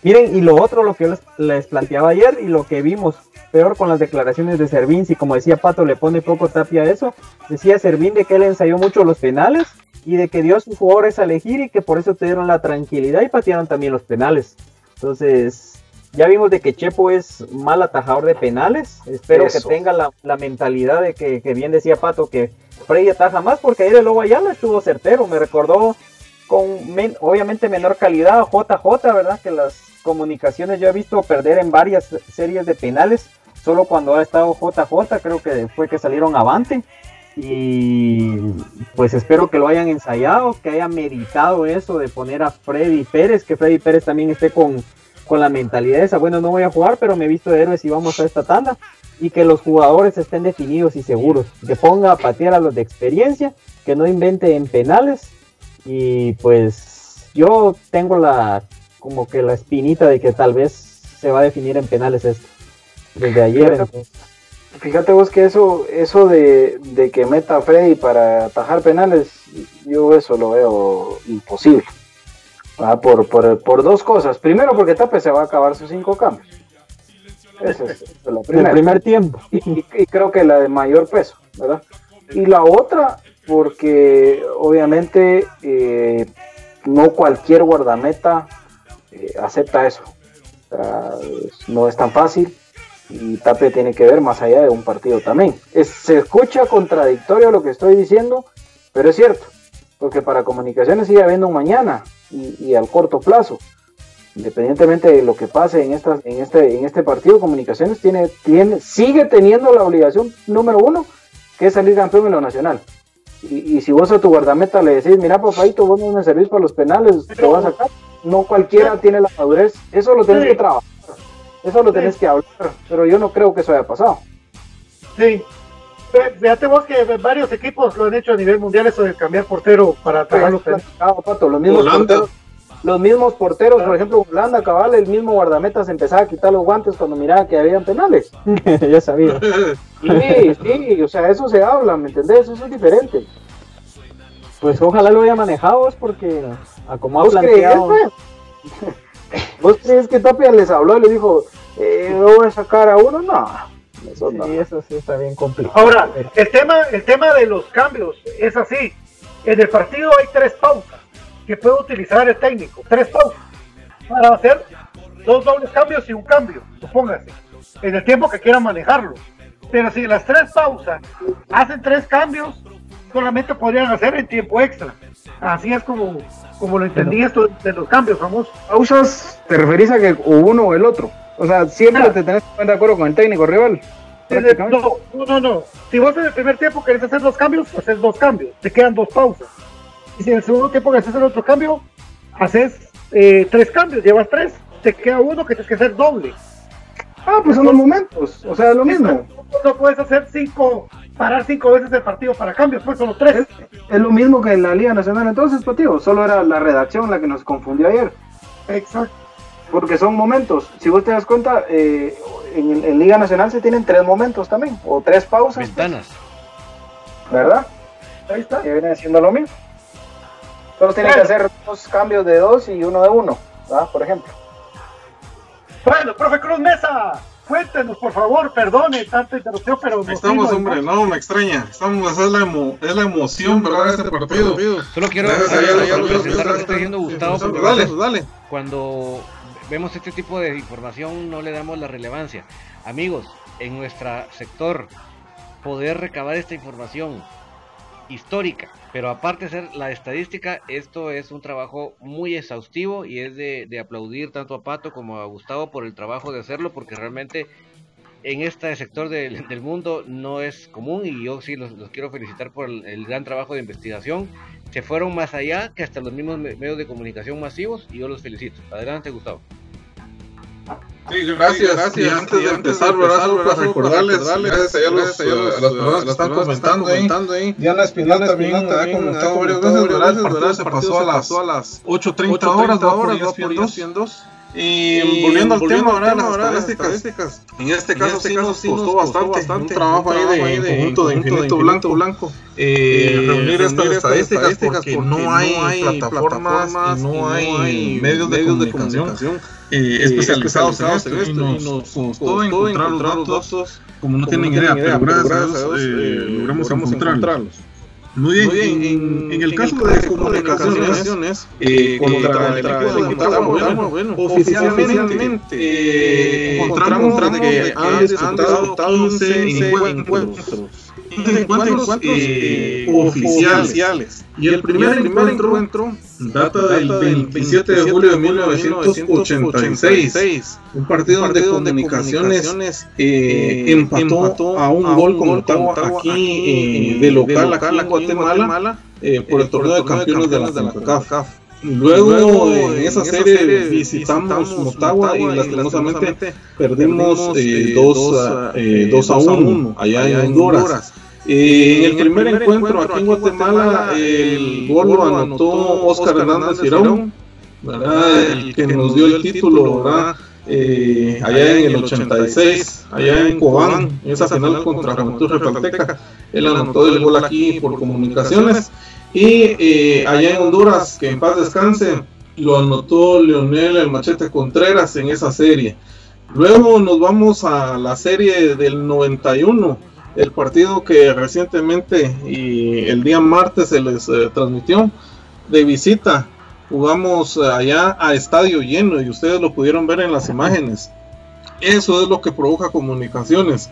Miren, y lo otro, lo que les, les planteaba ayer y lo que vimos, peor con las declaraciones de Servín, si como decía Pato le pone poco tapia a eso, decía Servín de que él ensayó mucho los penales y de que dio a sus jugadores a elegir y que por eso tuvieron la tranquilidad y patearon también los penales. Entonces, ya vimos de que Chepo es mal atajador de penales, espero Eso. que tenga la, la mentalidad de que, que bien decía Pato, que Freddy ataja más porque ayer el Lobo Ayala estuvo certero, me recordó con men- obviamente menor calidad JJ, ¿verdad? Que las comunicaciones yo he visto perder en varias series de penales, solo cuando ha estado JJ, creo que fue que salieron avante. Y pues espero que lo hayan ensayado, que hayan meditado eso de poner a Freddy Pérez, que Freddy Pérez también esté con, con la mentalidad esa, bueno, no voy a jugar, pero me he visto de héroes y vamos a esta tanda. Y que los jugadores estén definidos y seguros, que ponga a patear a los de experiencia, que no invente en penales. Y pues yo tengo la como que la espinita de que tal vez se va a definir en penales esto. Desde ayer. Fíjate- vos que eso, eso de, de que meta a Freddy para atajar penales, yo eso lo veo imposible. Ah, por, por, por dos cosas. Primero, porque Tape se va a acabar sus cinco cambios. Esa es, la En el primera. primer tiempo. y, y- y creo que la de mayor peso, ¿verdad? Y la otra, porque obviamente eh, no cualquier guardameta eh, acepta eso. No es tan fácil y Tape tiene que ver más allá de un partido también. Es- se escucha contradictorio lo que estoy diciendo, pero es cierto, porque para comunicaciones sigue habiendo un mañana y, y al corto plazo independientemente de lo que pase en estas en este en este partido comunicaciones tiene tiene sigue teniendo la obligación número uno que es salir campeón en lo nacional y, y si vos a tu guardameta le decís mira papadito vos no me servís para los penales te vas a sacar no cualquiera tiene la madurez eso lo tenés Sí. que trabajar eso lo tenés que hablar pero yo no creo que eso haya pasado Sí. Fíjate vos que varios equipos lo han hecho a nivel mundial, eso de cambiar portero para atajar los penales. Ah, Pato, los mismos Holanda. porteros los mismos porteros, por ejemplo, Holanda, cabal, el mismo guardameta se empezaba a quitar los guantes cuando miraba que habían penales. ya sabía. Sí, sí, o sea, eso se habla, ¿me entendés? Eso es diferente. Pues ojalá lo haya manejado vos porque a como ha ¿Vos crees, planteado. pues? ¿Vos crees que Tapia les habló y les dijo, eh, no voy a sacar a uno? No, eso no. Sí, eso sí está bien complicado. Ahora, el tema, el tema de los cambios es así. En el partido hay tres pausas que puede utilizar el técnico. Tres pausas para hacer dos dobles cambios y un cambio, supóngase, en el tiempo que quieran manejarlo. Pero si en las tres pausas hacen tres cambios, solamente podrían hacer en tiempo extra. Así es como, como lo entendí esto de los cambios famosos. Pausas, te referís a que uno o el otro. O sea, siempre te tenés que poner de acuerdo con el técnico rival. No, no, no, no. Si vos en el primer tiempo querés hacer dos cambios, haces dos cambios. Te quedan dos pausas. Y si en el segundo tiempo querés hacer otro cambio, haces eh, tres cambios, llevas tres. Te queda uno que tienes que hacer doble. Ah, pues son los momentos. O sea, lo mismo. No puedes hacer cinco, parar cinco veces el partido para cambios, pues solo tres. Es lo mismo que en la Liga Nacional entonces, Patio. Solo era la redacción la que nos confundió ayer. Exacto. Porque son momentos. Si vos te das cuenta, eh, en, en Liga Nacional se tienen tres momentos también. O tres pausas. Ventanas. ¿Verdad? Ahí está. Que viene siendo lo mismo. Solo tienen que hacer dos cambios de dos y uno de uno. ¿verdad? Por ejemplo. Bueno, profe Cruz Mesa, cuéntenos, por favor, perdone tanta interrupción, pero... Estamos, hombre, ¿no? me extraña. Estamos, es la, emo- es la emoción, ¿verdad? De este partido. Solo quiero presentar lo que está diciendo Gustavo. porque Dale, dale. cuando vemos este tipo de información no le damos la relevancia. Amigos, en nuestro sector, poder recabar esta información histórica, pero aparte de ser la estadística, esto es un trabajo muy exhaustivo y es de, de aplaudir tanto a Pato como a Gustavo por el trabajo de hacerlo, porque realmente en este sector del, del mundo no es común y yo sí los, quiero felicitar por el, gran trabajo de investigación. Se fueron más allá que hasta los mismos me- medios de comunicación masivos y yo los felicito. Adelante, Gustavo. Sí, gracias, gracias. Y antes de empezar, ¿verdad? Solo para recordarles, gracias a los- a las personas que están comentando ahí. Diana Espinal también ha comentado varias veces, ¿verdad? El partido se pasó a las 8.30 horas, ¿verdad? Por ESPN 2. Y volviendo al tema, ¿verdad? Las estadísticas. En este caso sí nos costó bastante. Un trabajo ahí de conjunto de infinito blanco, blanco. eh, reunir estas estadísticas porque no hay plataformas y no hay medios de comunicación eh, especializados en esto y nos costó encontrar los datos. como no tienen idea, pero gracias a Dios eh, logramos encontrarlos. Muy bien, en, en- en el caso de comunicaciones, eh, contra el equipo de Motagua, bueno, oficialmente encontramos de que han disputado 15 encuentros. encuentros, eh, oficiales. Y el primer, encuentro, data del 27 de julio de 1986. Un partido donde Comunicaciones eh, empató a un gol con Motagua aquí de local aquí en Guatemala por el torneo de campeones de la CONCACAF. Luego, en esa serie visitamos Motagua y lastimosamente perdimos 2 a 1 allá en Honduras. En el primer encuentro aquí en Guatemala, el gol lo anotó Oscar Hernández Girón, el que nos dio el título allá en el 86, allá en Cobán, en esa final contra Juventud Repalteca. Él anotó el gol aquí por comunicaciones. Y eh, allá en Honduras, que en paz descanse, lo anotó Leonel el Machete Contreras en esa serie. Luego nos vamos a la serie del 91, el partido que recientemente y el día martes se les eh, transmitió de visita. Jugamos allá a estadio lleno y ustedes lo pudieron ver en las imágenes. Eso es lo que provoca comunicaciones.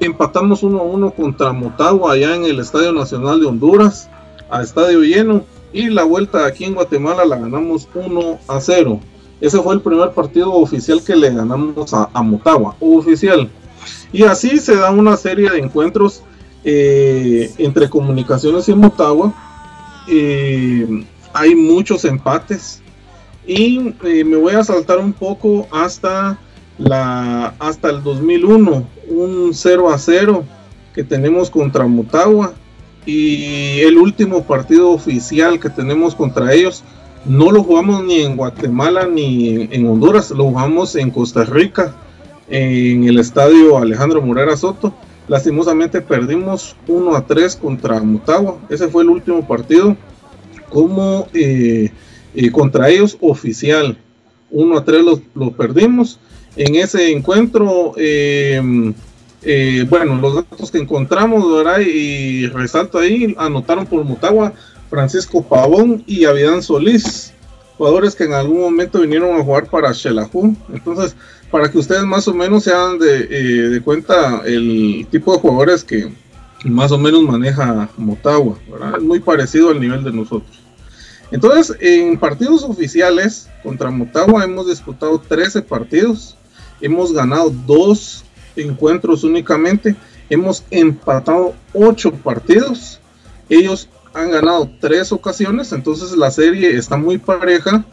Empatamos 1 a 1 contra Motagua allá en el Estadio Nacional de Honduras a estadio lleno y la vuelta aquí en Guatemala la ganamos 1 a 0. Ese fue el primer partido oficial que le ganamos a, Motagua, oficial. Y así se da una serie de encuentros eh, entre Comunicaciones y Motagua. Eh, hay muchos empates. Y eh, me voy a saltar un poco hasta la hasta el 2001, un 0 a 0 que tenemos contra Motagua. Y el último partido oficial que tenemos contra ellos no lo jugamos ni en Guatemala ni en Honduras, lo jugamos en Costa Rica, en el estadio Alejandro Morera Soto. Lastimosamente perdimos 1 a 3 contra Motagua. Ese fue el último partido como eh, eh, contra ellos oficial. 1 a 3 lo, perdimos. En ese encuentro eh, eh, bueno, los datos que encontramos, ¿verdad? Y resalto ahí, anotaron por Motagua Francisco Pavón y Avidán Solís, jugadores que en algún momento vinieron a jugar para Xelajú. Entonces, para que ustedes más o menos se hagan de, eh, cuenta el tipo de jugadores que más o menos maneja Motagua, ¿verdad? Es muy parecido al nivel de nosotros. Entonces, en partidos oficiales contra Motagua hemos disputado 13 partidos, hemos ganado 2 encuentros únicamente. Hemos empatado ocho partidos. Ellos han ganado tres ocasiones, entonces la serie está muy pareja.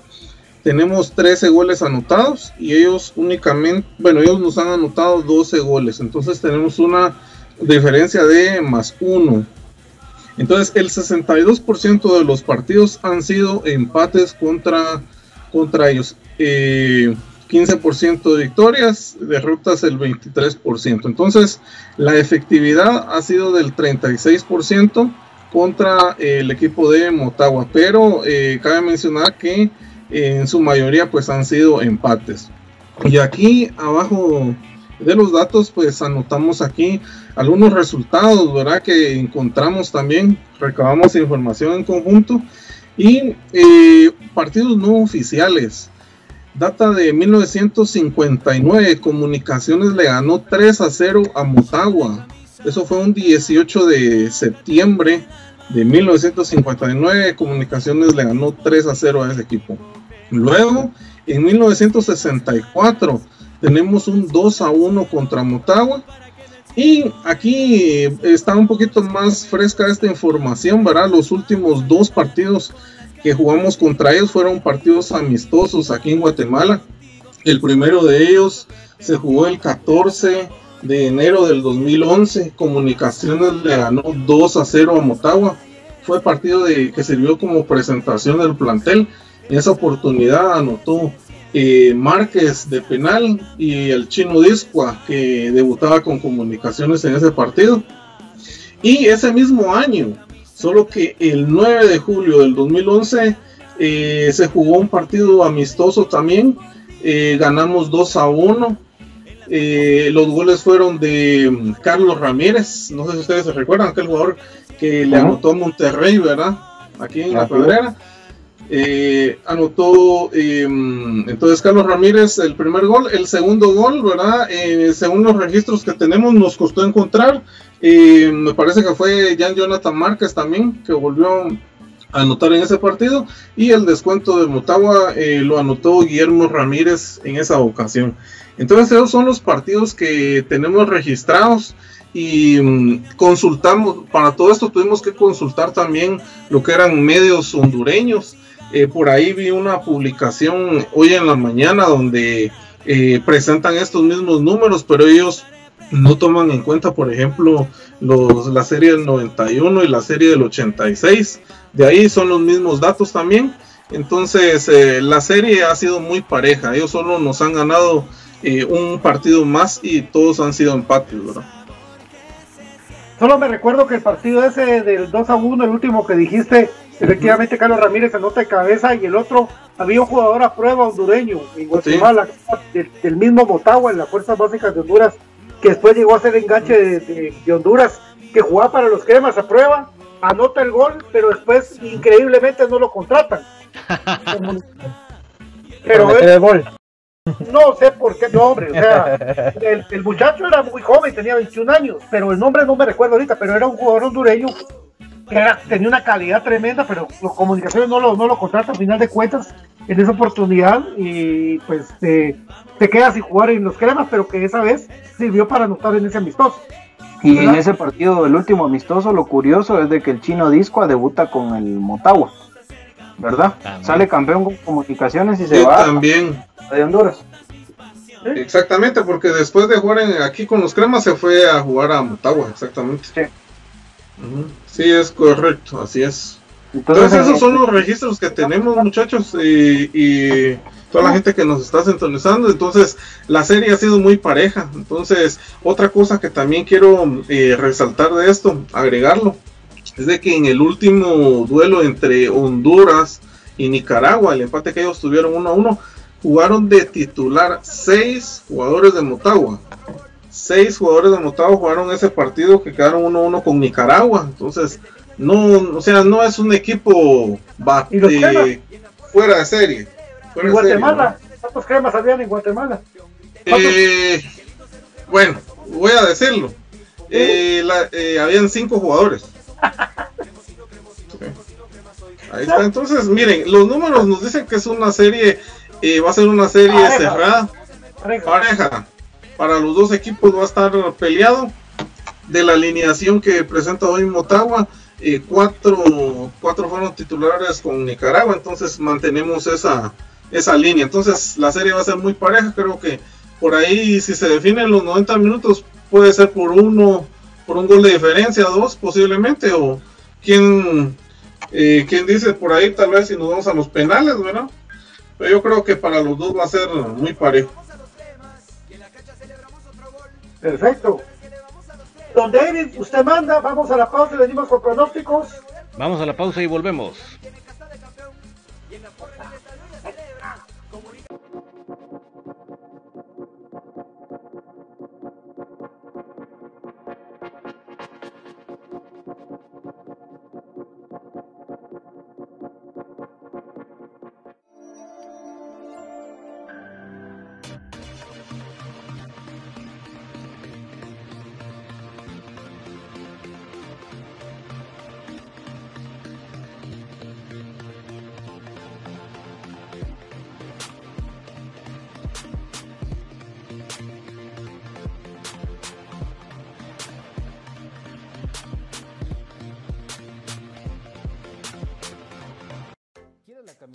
Tenemos 13 goles anotados y ellos únicamente, bueno, ellos nos han anotado 12 goles, entonces tenemos una diferencia de más uno. Entonces el 62% de los partidos han sido empates contra, contra ellos. Eh, 15% de victorias, derrotas el 23%. Entonces, la efectividad ha sido del 36% contra el equipo de Motagua, pero eh, cabe mencionar que en su mayoría pues han sido empates. Y aquí abajo de los datos pues anotamos aquí algunos resultados, ¿verdad? Que encontramos también, recabamos información en conjunto y eh, partidos no oficiales data de 1959. Comunicaciones le ganó 3 a 0 a Motagua. Eso fue un 18 de septiembre de 1959. Comunicaciones le ganó 3 a 0 a ese equipo. Luego, en 1964, tenemos un 2 a 1 contra Motagua. Y aquí está un poquito más fresca esta información, ¿verdad? Los últimos dos partidos que jugamos contra ellos fueron partidos amistosos aquí en Guatemala. El primero de ellos se jugó el 14 de enero del 2011. Comunicaciones le ganó 2 a 0 a Motagua. Fue partido de, que sirvió como presentación del plantel. En esa oportunidad anotó eh, Márquez de penal y el chino Discua que debutaba con comunicaciones en ese partido. Y ese mismo año Solo que el 9 de julio del 2011 eh, se jugó un partido amistoso también. Eh, ganamos 2 a 1. Eh, los goles fueron de mm, Carlos Ramírez. No sé si ustedes se recuerdan, aquel jugador que le anotó a Monterrey, ¿verdad? Aquí en la Pedrera. Eh, anotó eh, entonces Carlos Ramírez el primer gol, el segundo gol, ¿verdad? Eh, según los registros que tenemos nos costó encontrar, eh, me parece que fue Jan Jonathan Márquez también que volvió a anotar en ese partido y el descuento de Motagua eh, lo anotó Guillermo Ramírez en esa ocasión. Entonces esos son los partidos que tenemos registrados y mm, consultamos, para todo esto tuvimos que consultar también lo que eran medios hondureños. Eh, por ahí vi una publicación hoy en la mañana donde eh, presentan estos mismos números, pero ellos no toman en cuenta, por ejemplo, los, la serie del 91 y la serie del 86. De ahí son los mismos datos también. Entonces, eh, la serie ha sido muy pareja. Ellos solo nos han ganado eh, un partido más y todos han sido empates, ¿verdad? Solo me recuerdo que el partido ese del 2 a 1, el último que dijiste, efectivamente Carlos Ramírez anota de cabeza y el otro había un jugador a prueba hondureño en Guatemala, del, del mismo Motagua en las fuerzas básicas de Honduras, que después llegó a ser enganche de, de- de Honduras, que jugaba para los cremas a prueba, anota el gol, pero después increíblemente no lo contratan. pero él- el gol. no sé por qué nombre, o sea, el, el muchacho era muy joven, tenía 21 años, pero el nombre no me recuerdo ahorita, pero era un jugador hondureño era- tenía una calidad tremenda, pero los comunicaciones no lo, no lo contratan a final de cuentas en esa oportunidad y pues eh, se queda sin jugar en los cremas, pero que esa vez sirvió para anotar en ese amistoso. Y en ese partido, el último amistoso, lo curioso es de que el chino Disco debuta con el Motagua, ¿verdad? También. Sale campeón con comunicaciones y se Yo va también. de Honduras. Exactamente, porque después de jugar en- aquí con los cremas se fue a jugar a Motagua, exactamente. Sí. Sí, es correcto, así es. Entonces, Entonces, esos son los registros que tenemos, muchachos, y, y toda la gente que nos está sintonizando. Entonces, la serie ha sido muy pareja. Entonces, otra cosa que también quiero eh, resaltar de esto, agregarlo, es de que en el último duelo entre Honduras y Nicaragua, el empate que ellos tuvieron uno a uno, jugaron de titular seis jugadores de Motagua. Seis jugadores de Motagua jugaron ese partido que quedaron 1-1 con Nicaragua. Entonces, no, o sea, no es un equipo fuera de serie. Fuera En de serie, Guatemala, ¿cuántos cremas habían en Guatemala? Eh, bueno, voy a decirlo. Eh, la- eh, habían cinco jugadores. Ahí está. Entonces, miren, los números nos dicen que es una serie, eh, va a ser una serie Pareja. cerrada. Pareja. pareja para los dos equipos va a estar peleado de la alineación que presenta hoy Motagua. Eh, cuatro, cuatro fueron titulares con Nicaragua entonces mantenemos esa esa línea. Entonces la serie va a ser muy pareja creo que por ahí si se definen los 90 minutos puede ser por uno por un gol de diferencia dos posiblemente o quién eh, dice por ahí tal vez si nos vamos a los penales verdad pero yo creo que para los dos va a ser muy parejo Perfecto. Don David, usted manda, vamos a la pausa y venimos con pronósticos. Vamos a la pausa y volvemos.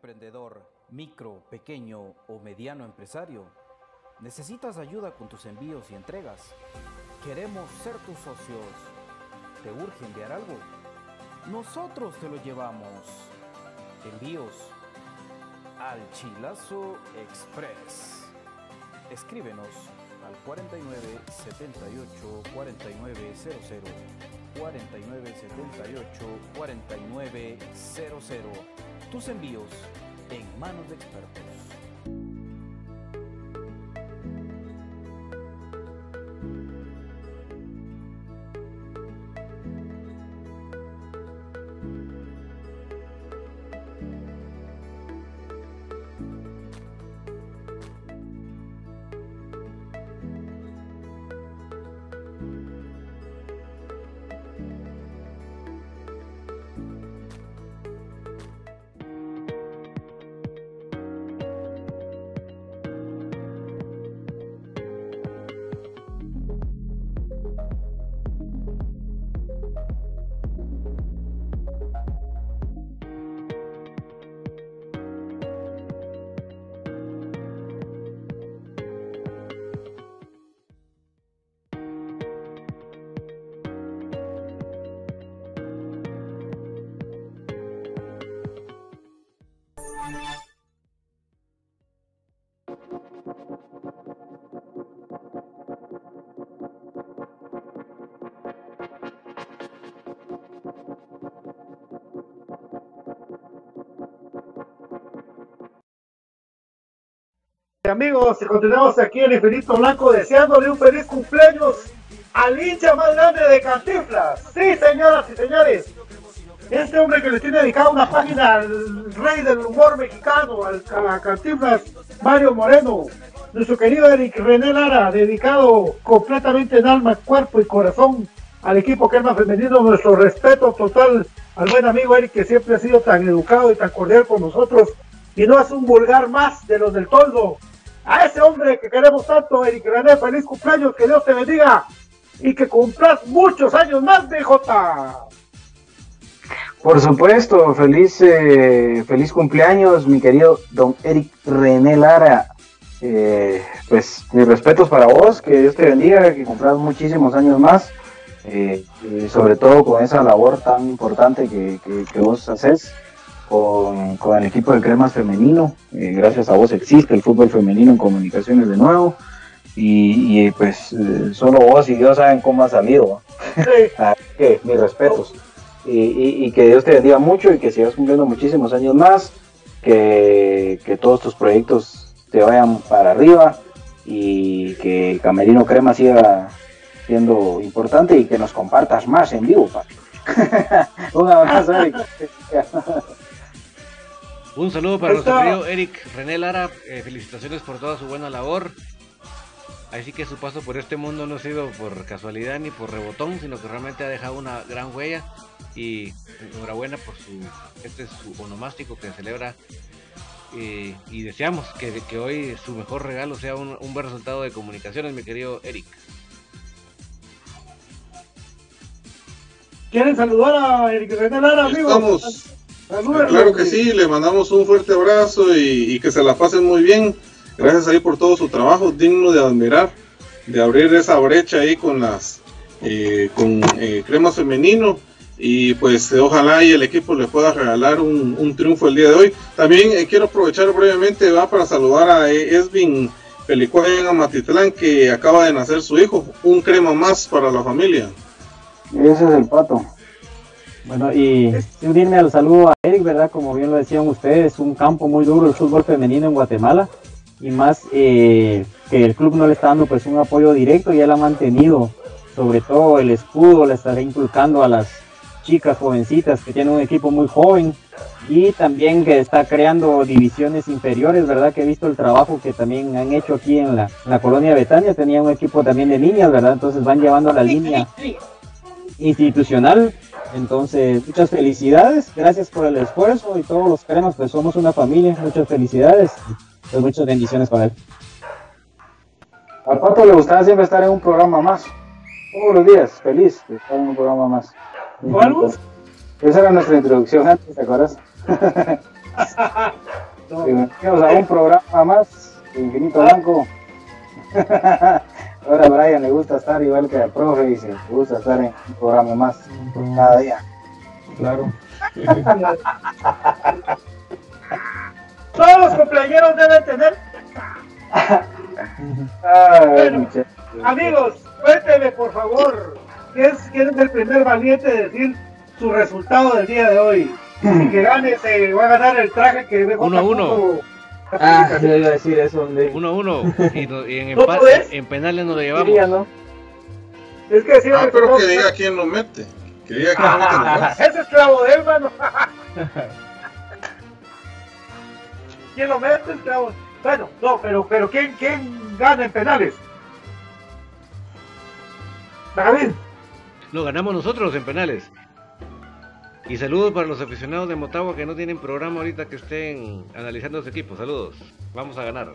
Emprendedor, micro, pequeño o mediano empresario? ¿Necesitas ayuda con tus envíos y entregas? Queremos ser tus socios. ¿Te urge enviar algo? Nosotros te lo llevamos. Envíos al Chilazo Express. Escríbenos al 49 78 49 00 49 78 49 00. Tus envíos en manos de expertos. Amigos, continuamos aquí en Infinito Blanco deseándole un feliz cumpleaños al hincha más grande de Cantinflas. Sí, señoras y señores. Este hombre que le tiene dedicado una página al rey del humor mexicano, al, a Cantinflas, Mario Moreno. Nuestro querido Eric René Lara, dedicado completamente en alma, cuerpo y corazón al equipo que es más femenino. Nuestro respeto total al buen amigo Eric, que siempre ha sido tan educado y tan cordial con nosotros. Y no es un vulgar más de los del toldo. A ese hombre que queremos tanto, Eric René, feliz cumpleaños, que Dios te bendiga y que cumplas muchos años más, BJ. Por supuesto, feliz, eh, feliz cumpleaños, mi querido don Eric René Lara. Eh, pues mis respetos para vos, que Dios te bendiga, que cumplas muchísimos años más, eh, sobre todo con esa labor tan importante que- que vos haces con, con el equipo de cremas femenino. Eh, gracias a vos existe el fútbol femenino en comunicaciones de nuevo. Y, y, pues eh, solo vos y Dios saben cómo ha salido. que mis respetos. Y, y- y que Dios te bendiga mucho y que sigas cumpliendo muchísimos años más. Que, que todos tus proyectos te vayan para arriba. Y que Camerino Crema siga siendo importante y que nos compartas más en vivo. Un abrazo. Un saludo para nuestro querido Eric René Lara. eh, felicitaciones por toda su buena labor. Así que su paso por este mundo no ha sido por casualidad ni por rebotón, sino que realmente ha dejado una gran huella. Y enhorabuena por su. Este es su onomástico que celebra. eh, y deseamos que, que hoy su mejor regalo sea un, un buen resultado de comunicaciones, mi querido Eric. ¿Quieren saludar a Eric René Lara, amigos? Estamos. Claro que sí, le mandamos un fuerte abrazo y, y que se la pasen muy bien. Gracias ahí por todo su trabajo, digno de admirar, de abrir esa brecha ahí con las eh, con eh, cremas femenino y pues eh, ojalá y el equipo le pueda regalar un, un triunfo el día de hoy. También eh, quiero aprovechar brevemente va para saludar a Esvin Pelicuay en Amatitlán que acaba de nacer su hijo, un crema más para la familia. Ese es el pato. Bueno, y unirme al saludo a Eric, ¿verdad? Como bien lo decían ustedes, un campo muy duro el fútbol femenino en Guatemala. Y más eh, que el club no le está dando pues un apoyo directo y él ha mantenido sobre todo el escudo, le estará inculcando a las chicas jovencitas que tienen un equipo muy joven y también que está creando divisiones inferiores, ¿verdad? Que he visto el trabajo que también han hecho aquí en la, en la colonia Betania, tenía un equipo también de niñas, ¿verdad? Entonces van llevando la línea institucional. Entonces, muchas felicidades, gracias por el esfuerzo y todos los cremas, pues somos una familia, muchas felicidades, pues muchas bendiciones para él. Al Pato le gustaba siempre estar en un programa más. Todos los días, feliz de estar en un programa más. ¿Cuál? Esa era nuestra introducción antes, ¿te acuerdas? Bienvenidos a un programa más, Infinito Blanco. Ahora a Brian le gusta estar igual que al profe, dice, le gusta estar en un programa más cada día. Claro. Todos los cumpleaños deben tener. Ay, Bueno. muchachos. Amigos, cuénteme por favor. ¿Quién es, quién es el primer valiente de decir su resultado del día de hoy? Y que gane, se va a ganar el traje que BJ Uno a uno. Puso. Ah, yo iba a decir eso, donde 1-1. Y, no- y en, ¿No empa- podés? en penales nos lo llevamos. ¿no? Es que decir Ah, pero que diga quién lo mete. Que diga quién mete los goles. Ese esclavo de él, mano. ¿Quién lo mete, esclavo? Bueno, no, pero, pero ¿quién, ¿quién gana en penales? David. Lo ganamos nosotros en penales. Y saludos para los aficionados de Motagua que no tienen programa ahorita que estén analizando su equipo. Saludos. Vamos a ganar.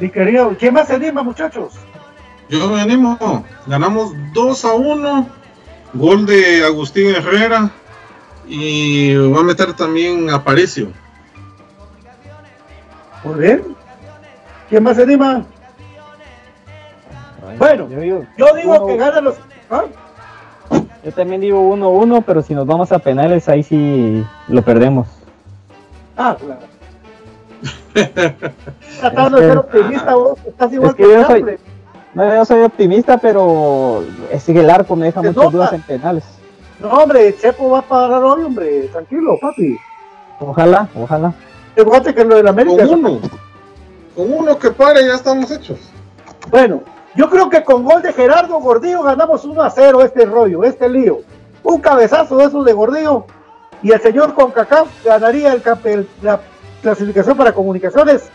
Mi querido, ¿quién más se anima, muchachos? Yo me animo. Ganamos 2 a 1. Gol de Agustín Herrera. Y va a meter también Aparicio. Muy bien. ¿Quién más se anima? Bueno, yo, digo, que ganan los. ¿Ah? Yo también digo 1-1, pero si nos vamos a penales, ahí sí lo perdemos. Ah, claro. Tratando de ser optimista, vos estás igual Es que que, yo soy-. No, yo soy optimista, pero es que el arco me deja muchas nota. dudas en penales. No, hombre, Chepo va a parar hoy, hombre. Tranquilo, papi. Ojalá, ojalá. Fíjate que lo del América. Con uno. Con uno que pare ya estamos hechos. Bueno, yo creo que con gol de Gerardo Gordillo ganamos 1 a 0 este rollo, este lío. Un cabezazo de esos de Gordillo y el señor Concacaf ganaría el, campe- el- la clasificación para comunicaciones.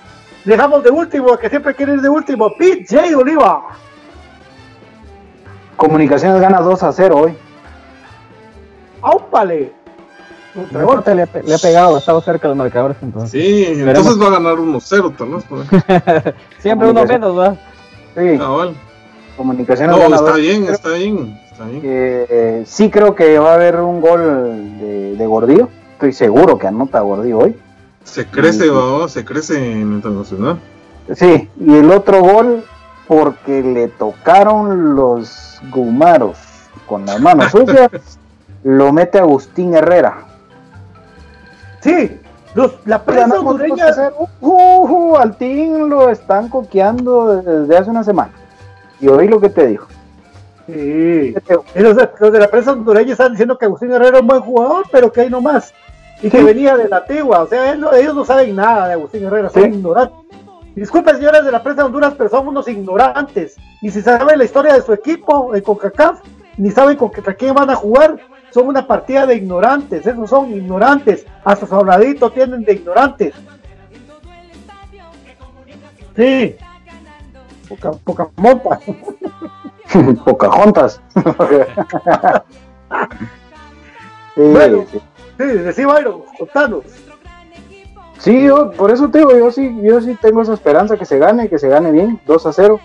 Dejamos de último, que siempre quiere ir de último, Pete J. Oliva. Comunicaciones gana 2 a 0 hoy. ¡Áupale! Le, le ha pegado, ha estado cerca de los marcadores entonces. Sí, entonces va a ganar 1-0 tal vez. Siempre uno menos, ¿verdad? Sí, Cabal. comunicaciones No, está 2 bien, está bien. Está bien. Eh, sí creo que va a haber un gol de, de Gordillo. Estoy seguro que anota Gordillo hoy. Se crece, va, se crece en internacional. Sí, y el otro gol porque le tocaron los gumaros con las manos sucias, lo mete Agustín Herrera. Sí, los- la prensa hondureña. 2 a 0. Uh, uh, al Team lo están coqueando desde hace una semana. Y oí lo que te dijo. Sí. Y Los de, los de la prensa hondureña están diciendo que Agustín Herrera es un buen jugador, pero que hay no más. Y que venía de la antigua. O sea, él no- ellos no saben nada de Agustín Herrera, son Sí. ignorantes. Disculpen, señores de la prensa de Honduras, pero son unos ignorantes. Y si saben la historia de su equipo, el CONCACAF, ni saben contra quién van a jugar, son una partida de ignorantes. Esos son ignorantes. Hasta su habladito tienen de ignorantes. Sí. Poca, poca monta. Pocahontas. sí, Bueno. sí. Sí, decí Byron, contanos. Sí, yo, por eso te digo, yo sí, yo sí tengo esa esperanza que se gane, que se gane bien, 2 a 0.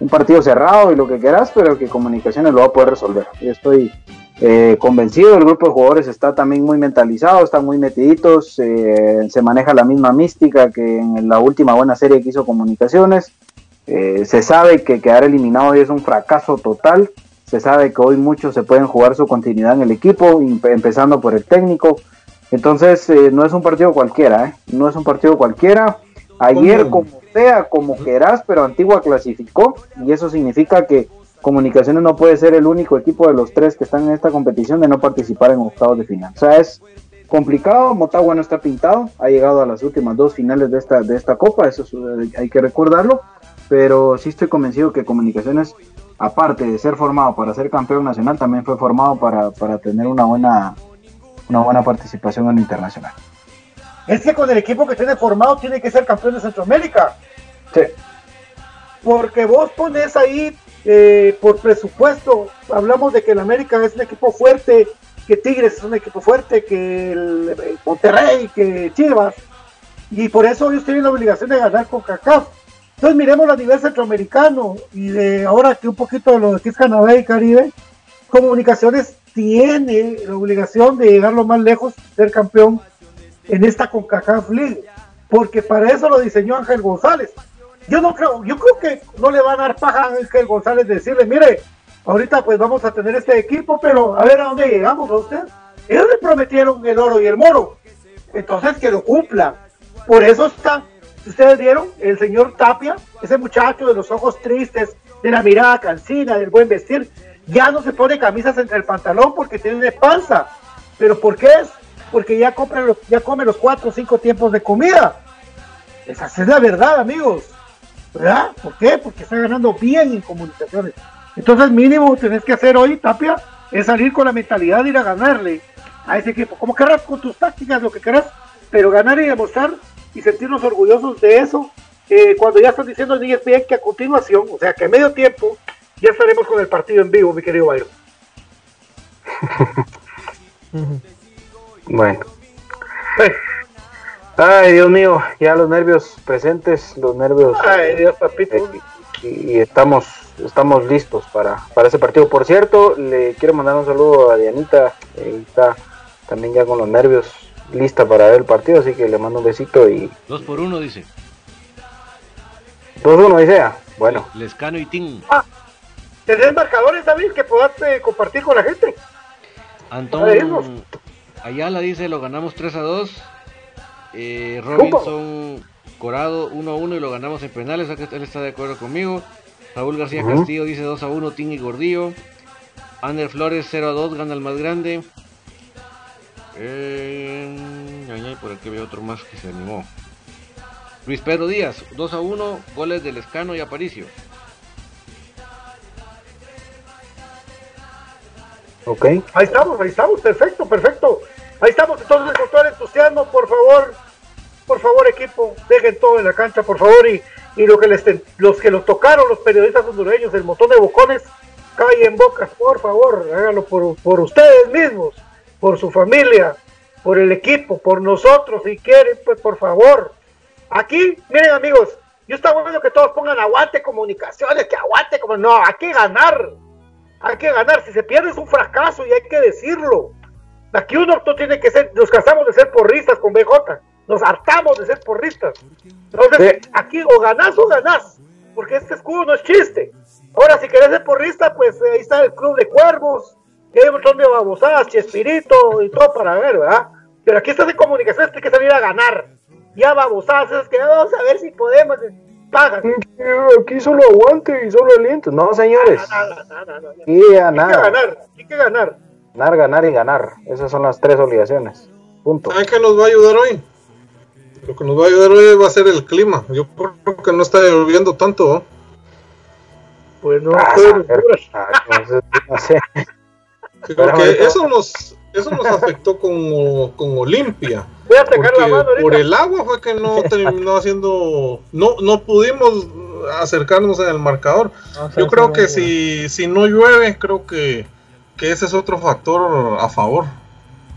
Un partido cerrado y lo que quieras, pero que Comunicaciones lo va a poder resolver. Yo estoy eh, convencido, el grupo de jugadores está también muy mentalizado, están muy metiditos, eh, se maneja la misma mística que en la última buena serie que hizo Comunicaciones. Eh, se sabe que quedar eliminado hoy es un fracaso total. Se sabe que hoy muchos se pueden jugar su continuidad en el equipo, empe- empezando por el técnico. Entonces, eh, no es un partido cualquiera. No es un partido cualquiera. Ayer, ¿Cómo? como sea, como querás, pero Antigua clasificó, y eso significa que Comunicaciones no puede ser el único equipo de los tres que están en esta competición de no participar en octavos de final. O sea, es complicado. Motagua no está pintado, ha llegado a las últimas dos finales de esta, de esta copa, eso es, eh, hay que recordarlo. Pero sí estoy convencido que Comunicaciones, aparte de ser formado para ser campeón nacional, también fue formado para, para tener una buena, una buena participación en lo internacional. Es que con el equipo que tiene formado tiene que ser campeón de Centroamérica. Sí. Porque vos pones ahí eh, por presupuesto, hablamos de que el América es un equipo fuerte, que Tigres es un equipo fuerte, que el, Monterrey, que Chivas, y por eso ellos tienen la obligación de ganar con CACAF. Entonces miremos a nivel centroamericano y de ahora que un poquito de lo que es Canadá y Caribe, Comunicaciones tiene la obligación de llegar lo más lejos, ser campeón en esta CONCACAF League, porque para eso lo diseñó Ángel González. Yo no creo, yo creo que no le va a dar paja a Ángel González decirle, mire, ahorita pues vamos a tener este equipo, pero a ver a dónde llegamos a usted. Ellos le prometieron el oro y el moro, entonces que lo cumpla. Por eso está, ustedes vieron, el señor Tapia, ese muchacho de los ojos tristes, de la mirada cansina, del buen vestir, ya no se pone camisas entre el pantalón porque tiene panza. ¿Pero por qué es? Porque ya, compra los, ya come los cuatro o cinco tiempos de comida. Esa es la verdad, amigos. ¿Verdad? ¿Por qué? Porque está ganando bien en comunicaciones. Entonces, mínimo, tenés que hacer hoy, Tapia, es salir con la mentalidad de ir a ganarle a ese equipo. Como querrás, con tus tácticas, lo que querrás, pero ganar y demostrar y sentirnos orgullosos de eso. Eh, cuando ya están diciendo en ESPN que a continuación, o sea, que a medio tiempo, ya estaremos con el partido en vivo, mi querido Byron. bueno. Ay, Dios mío, ya los nervios presentes, los nervios. Ay, Dios, papito. Eh, y, y estamos, estamos listos para, para ese partido. Por cierto, le quiero mandar un saludo a Dianita. eh, está también ya con los nervios lista para ver el partido, así que le mando un besito y Dos por uno, dice. 2-1 dice. ah, Bueno, Lescano y Tim. ¿Tenés marcadores, David, que puedas eh, compartir con la gente? Antón Ayala dice, lo ganamos 3 a 2. Eh, Robinson Corado 1 a 1 y lo ganamos en penales, o sea que él está de acuerdo conmigo. Raúl García Ujú. Castillo dice 2 a 1, Tim y Gordillo. Ander Flores 0 a 2, gana el más grande. Eh, ay, ay, por aquí veo otro más que se animó. Luis Pedro Díaz, 2 a 1, goles del Escano y Aparicio. ok. Ahí estamos, ahí estamos, perfecto, perfecto. Ahí estamos, entonces con todo el entusiasmo, por favor, por favor equipo, dejen todo en la cancha, por favor, y, y lo que les los que lo tocaron, los periodistas hondureños, el montón de bocones, callen bocas, por favor, háganlo por, por ustedes mismos, por su familia, por el equipo, por nosotros, si quieren, pues por favor. Aquí, miren amigos, yo está bueno que todos pongan aguante comunicaciones, que aguante como no, hay que ganar. Hay que ganar, si se pierde es un fracaso y hay que decirlo. Aquí uno no tiene que ser, nos cansamos de ser porristas con BJ, nos hartamos de ser porristas. Entonces, aquí o ganás o ganás, porque este escudo no es chiste. Ahora, si querés ser porrista, pues eh, ahí está el Club de Cuervos, y hay un montón de babosadas, Chespirito y todo para ver, ¿verdad? Pero aquí estás en comunicaciones, tienes que salir a ganar. Ya babosadas, es que vamos a ver si podemos, eh, pagan. Aquí solo aguante y solo aliento. No, señores. Nada, nada, nada, nada. Hay que ganar, hay que ganar. Ganar, ganar y ganar. Esas son las tres obligaciones. Punto. ¿Saben qué nos va a ayudar hoy? Lo que nos va a ayudar hoy va a ser el clima. Yo creo que no está lloviendo tanto. ¿no? Pues no, Ah. Ah, entonces, no sé. Porque eso nos, eso nos afectó con, con Olimpia. voy a sacar la Porque mano ahorita. por el agua fue que no terminó haciendo. No, no pudimos acercarnos en el marcador. Yo creo que si, si no llueve, creo que, que ese es otro factor a favor.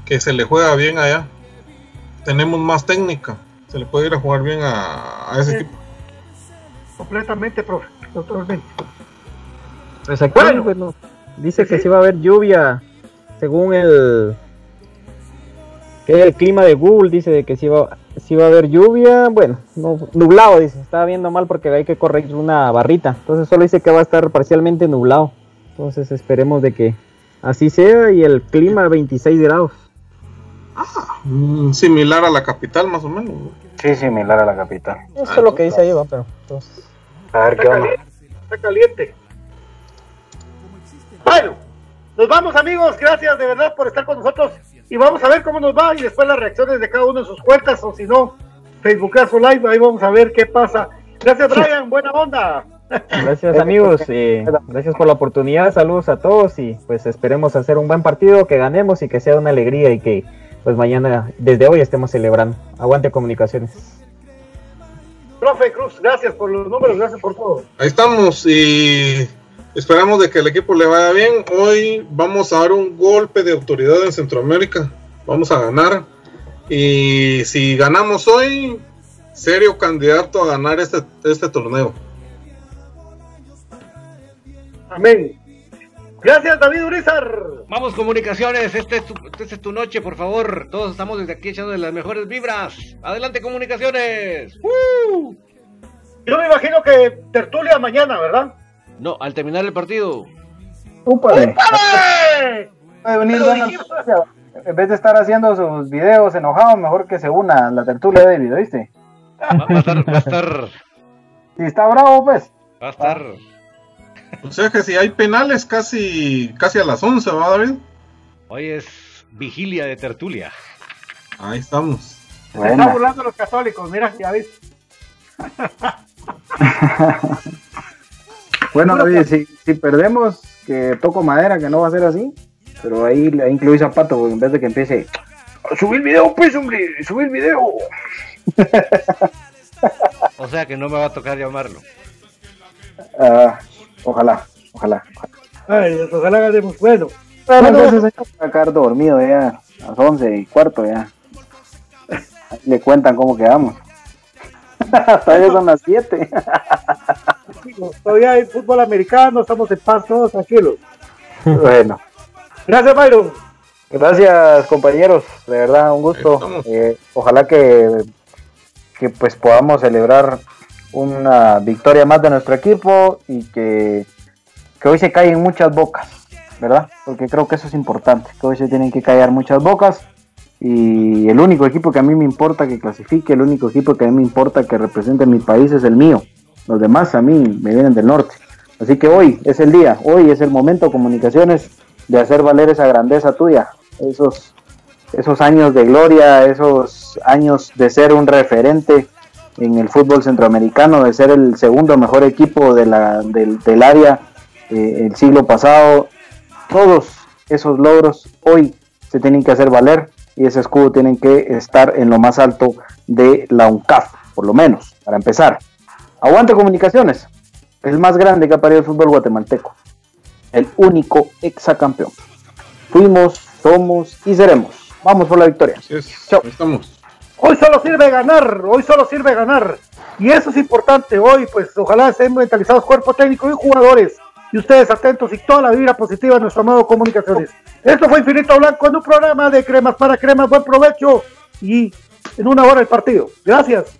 Que se le juega bien allá. Tenemos más técnica. Se le puede ir a jugar bien a, a ese equipo. Completamente, profe, totalmente. Pues aquí, Bueno. bueno, dice Sí, que sí. sí va a haber lluvia, según el que el clima de Google dice de que sí va, sí va a haber lluvia, bueno, no, nublado dice, estaba viendo mal porque hay que corregir una barrita, entonces solo dice que va a estar parcialmente nublado, entonces esperemos de que así sea y el clima 26 grados. Mm, similar a la capital, más o menos. ¿no? Sí, similar a la capital. Eso es lo que dice ahí, va, pero entonces, A ver Está qué onda. está caliente. Bueno, nos vamos amigos, gracias de verdad por estar con nosotros y vamos a ver cómo nos va y después las reacciones de cada uno en sus cuentas o si no, Facebookazo Live, ahí vamos a ver qué pasa. Gracias Brian, buena onda. Gracias amigos, eh, gracias por la oportunidad, saludos a todos y pues esperemos hacer un buen partido, que ganemos y que sea una alegría y que pues mañana, desde hoy estemos celebrando. Aguante comunicaciones. Profe Cruz, gracias por los números, gracias por todo. Ahí estamos y Esperamos de que el equipo le vaya bien. Hoy vamos a dar un golpe de autoridad en Centroamérica. Vamos a ganar. Y si ganamos hoy, serio candidato a ganar este, este torneo. Amén. Gracias, David Urizar. Vamos, comunicaciones. Este es, tu, esta es tu noche, por favor. Todos estamos desde aquí echando las mejores vibras. Adelante, comunicaciones. ¡Uh! Yo me imagino que tertulia mañana, ¿verdad? No, al terminar el partido. Úpale. ¡Úpale! Venir En vez de estar haciendo sus videos enojados, mejor que se una a la tertulia de David, ¿viste? Va, va a estar, va a estar, Si está bravo, pues. va a estar. O sea que si hay penales casi, casi a las 11, ¿va David? Hoy es vigilia de tertulia. Ahí estamos. Se está Buena. burlando los católicos, mira, ya ves. Bueno, David, si, si perdemos, que toco madera, que no va a ser así. Pero ahí, ahí incluí zapato, güey, en vez de que empiece. Subir video, pues, hombre, subir video. O sea que no me va a tocar llamarlo. Ah, ojalá, ojalá. Ay, Dios, ojalá ganemos. Bueno, Bueno, Bueno. entonces hay que acá dormido ya, a las once y cuarto ya. Le cuentan cómo quedamos. Ya son las 7. todavía hay fútbol americano, estamos en paz todos tranquilos. bueno, Gracias, Byron. gracias compañeros, de verdad un gusto. Eh, ojalá que, que pues podamos celebrar una victoria más de nuestro equipo y que, que hoy se callen muchas bocas, ¿verdad? Porque creo que eso es importante, que hoy se tienen que callar muchas bocas y el único equipo que a mí me importa que clasifique, el único equipo que a mí me importa que represente mi país es el mío. Los demás a mí me vienen del norte. Así que hoy es el día, hoy es el momento, comunicaciones, de hacer valer esa grandeza tuya, esos, esos años de gloria, esos años de ser un referente en el fútbol centroamericano, de ser el segundo mejor equipo de la, del, del área eh, el siglo pasado. Todos esos logros hoy se tienen que hacer valer y ese escudo tiene que estar en lo más alto de la UNCAF, por lo menos, para empezar. Aguante comunicaciones, el más grande que ha parido el fútbol guatemalteco, el único exacampeón. Fuimos, somos y seremos. Vamos por la victoria. Así es. Chao. Ahí estamos. Hoy solo sirve ganar, hoy solo sirve ganar. Y eso es importante hoy, pues ojalá estén mentalizados cuerpo técnico y jugadores. Y ustedes atentos y toda la vibra positiva de nuestro amado Comunicaciones. Esto fue Infinito Blanco en un programa de cremas para cremas. Buen provecho y en una hora el partido. Gracias.